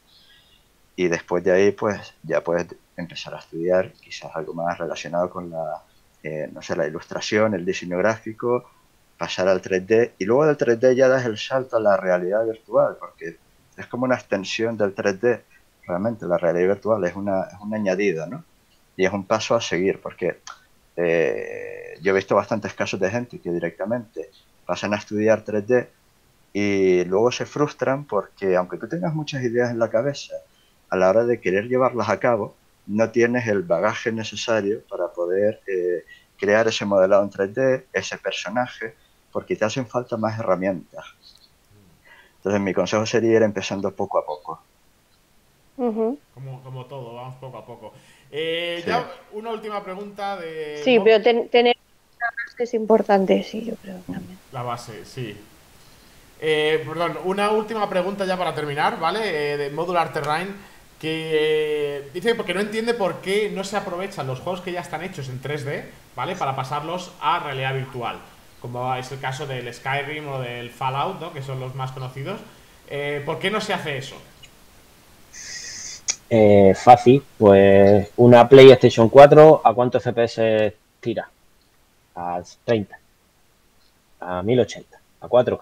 Y después de ahí, pues ya puedes empezar a estudiar quizás algo más relacionado con la, eh, no sé, la ilustración, el diseño gráfico, pasar al 3D. Y luego del 3D ya das el salto a la realidad virtual, porque es como una extensión del 3D. Realmente la realidad virtual es, una, es un añadido, ¿no? y es un paso a seguir porque eh, yo he visto bastantes casos de gente que directamente pasan a estudiar 3D y luego se frustran porque aunque tú tengas muchas ideas en la cabeza, a la hora de querer llevarlas a cabo, no tienes el bagaje necesario para poder eh, crear ese modelado en 3D, ese personaje, porque te hacen falta más herramientas. Entonces mi consejo sería ir empezando poco a poco. como, como todo, vamos poco a poco. Eh, ya una última pregunta de... Sí, pero tener una base es importante, sí, yo creo también. La base, sí. Eh, perdón, una última pregunta ya para terminar, ¿vale? Eh, de Modular Terrain, que dice porque no entiende por qué no se aprovechan los juegos que ya están hechos en 3D, ¿vale? Para pasarlos a realidad virtual, como es el caso del Skyrim o del Fallout, ¿no? Que son los más conocidos. ¿Por qué no se hace eso? Eh, fácil, pues una PlayStation 4, ¿a cuántos FPS tira? A 30, a 1080, a 4K,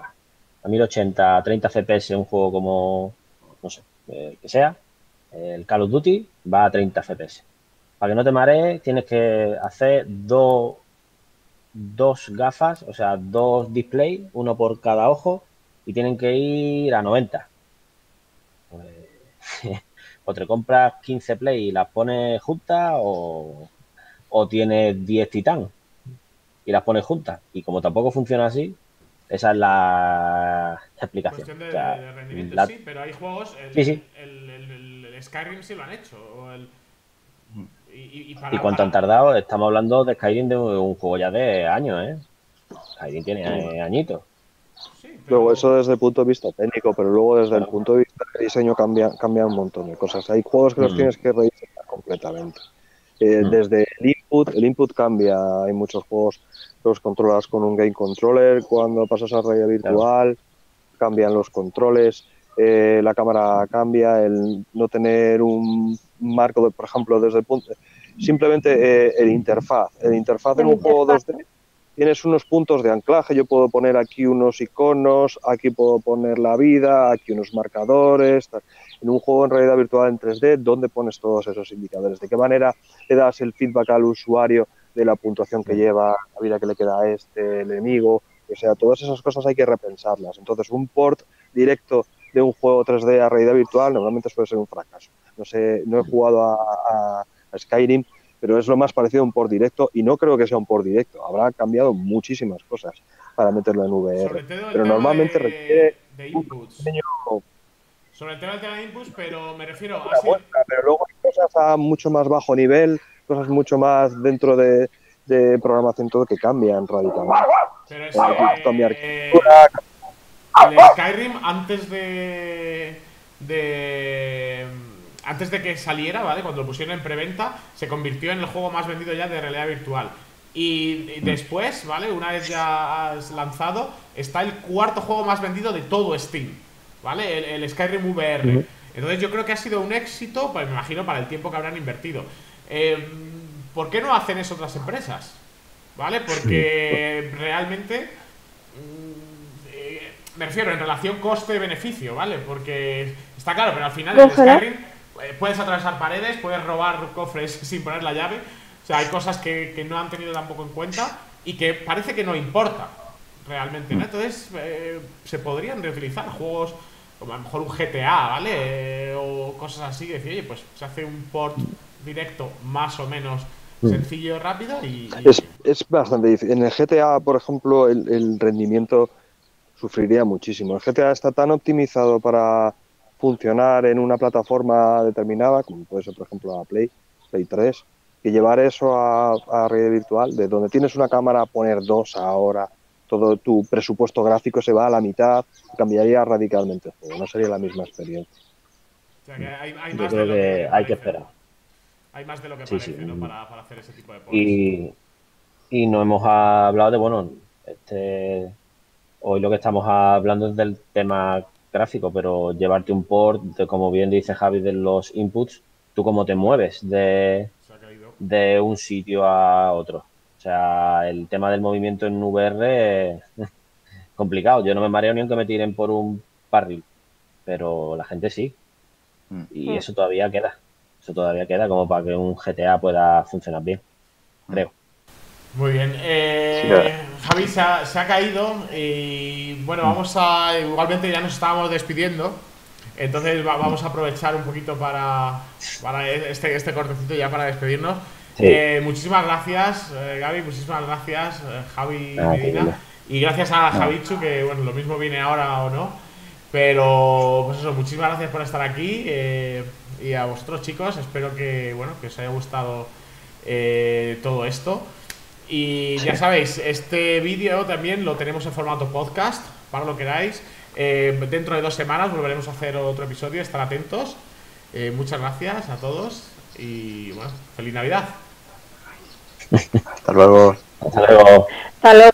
a 1080, a 30 FPS un juego como, no sé, el que sea, el Call of Duty va a 30 FPS. Para que no te marees, tienes que hacer dos, dos gafas, o sea, dos displays, uno por cada ojo, y tienen que ir a 90. Pues, o te compras 15 Play y las pones juntas o, o tienes 10 Titan y las pones juntas. Y como tampoco funciona así, esa es la explicación. De, de rendimiento, sí, pero hay juegos. El, sí, sí. El, el, Skyrim sí lo han hecho. Y, y, para, ¿Y, cuánto han tardado? Estamos hablando de Skyrim de un juego ya de años, ¿eh? Skyrim tiene añitos. Luego, eso desde el punto de vista técnico, pero luego desde el punto de vista de diseño cambia, cambia un montón de cosas. Hay juegos que los mm. tienes que rediseñar completamente. Eh, mm. Desde el input, el input cambia. Hay muchos juegos que los controlas con un game controller. Cuando pasas a realidad virtual, cambian los controles. Eh, la cámara cambia. El no tener un marco, de, por ejemplo, desde el punto. Simplemente eh, el interfaz. El interfaz en un juego 2D tienes unos puntos de anclaje, yo puedo poner aquí unos iconos, aquí puedo poner la vida, aquí unos marcadores, en un juego en realidad virtual en 3D, ¿dónde pones todos esos indicadores? ¿De qué manera le das el feedback al usuario de la puntuación que lleva, la vida que le queda a este, el enemigo? O sea, todas esas cosas hay que repensarlas. Entonces, un port directo de un juego 3D a realidad virtual normalmente suele ser un fracaso. No sé, no he jugado a, a Skyrim, pero es lo más parecido a un por directo y no creo que sea un por directo. Habrá cambiado muchísimas cosas para meterlo en VR. Pero normalmente requiere de inputs. Sobre el tema de inputs, pero me refiero a. pero luego hay cosas a mucho más bajo nivel, cosas mucho más dentro de, de programación, todo que cambian radicalmente. Pero es cambiar eh, el Skyrim antes de. de antes de que saliera, ¿vale? Cuando lo pusieron en preventa, se convirtió en el juego más vendido ya de realidad virtual. Y, después, ¿vale? Una vez ya has lanzado, está el cuarto juego más vendido de todo Steam, ¿vale? El, Skyrim VR. Entonces yo creo que ha sido un éxito, pues me imagino, para el tiempo que habrán invertido. Eh, ¿Por qué no hacen eso otras empresas? ¿Vale? Porque realmente... Me refiero en relación coste-beneficio, ¿vale? Porque está claro, pero al final el Skyrim eh, puedes atravesar paredes, puedes robar cofres sin poner la llave. O sea, hay cosas que, no han tenido tampoco en cuenta y que parece que no importa realmente, ¿no? Entonces, eh, se podrían reutilizar juegos como a lo mejor un GTA, ¿vale? Eh, o cosas así, decir, oye, pues se hace un port directo más o menos mm. sencillo y rápido y... Es, bastante difícil. En el GTA, por ejemplo, el rendimiento sufriría muchísimo. El GTA está tan optimizado para funcionar en una plataforma determinada, como puede ser por ejemplo la Play, Play 3, que llevar eso a, a realidad virtual, de donde tienes una cámara, poner dos ahora, todo tu presupuesto gráfico se va a la mitad, cambiaría radicalmente el juego, no sería la misma experiencia. O sea, que hay, hay más de lo que, hay que esperar. Hay más de lo que parece, ¿no? Para, para, hacer ese tipo de Y, y no hemos hablado de, bueno, este, hoy lo que estamos hablando es del tema gráfico, pero llevarte un port, de, como bien dice Javi, de los inputs, tú cómo te mueves de, de un sitio a otro. O sea, el tema del movimiento en VR es complicado. Yo no me mareo ni aunque me tiren por un barril, pero la gente sí. Mm. Y mm. eso todavía queda. Eso todavía queda como para que un GTA pueda funcionar bien, creo. Muy bien. Eh, Javi se ha, caído y bueno, vamos a. Igualmente ya nos estábamos despidiendo. Entonces vamos a aprovechar un poquito para, para este, este cortecito ya para despedirnos. Eh, muchísimas gracias, eh, Gaby, muchísimas gracias, Javi ah, Medina. Y gracias a Javichu, que bueno, lo mismo viene ahora o no. Pero, pues eso, muchísimas gracias por estar aquí eh, y a vosotros chicos, espero que, bueno, que os haya gustado eh, todo esto. Y ya sabéis, este vídeo también lo tenemos en formato podcast, para lo queráis. Eh, dentro de dos semanas volveremos a hacer otro episodio, estar atentos. Eh, muchas gracias a todos y bueno, feliz Navidad. Hasta luego. Hasta luego. Hasta luego.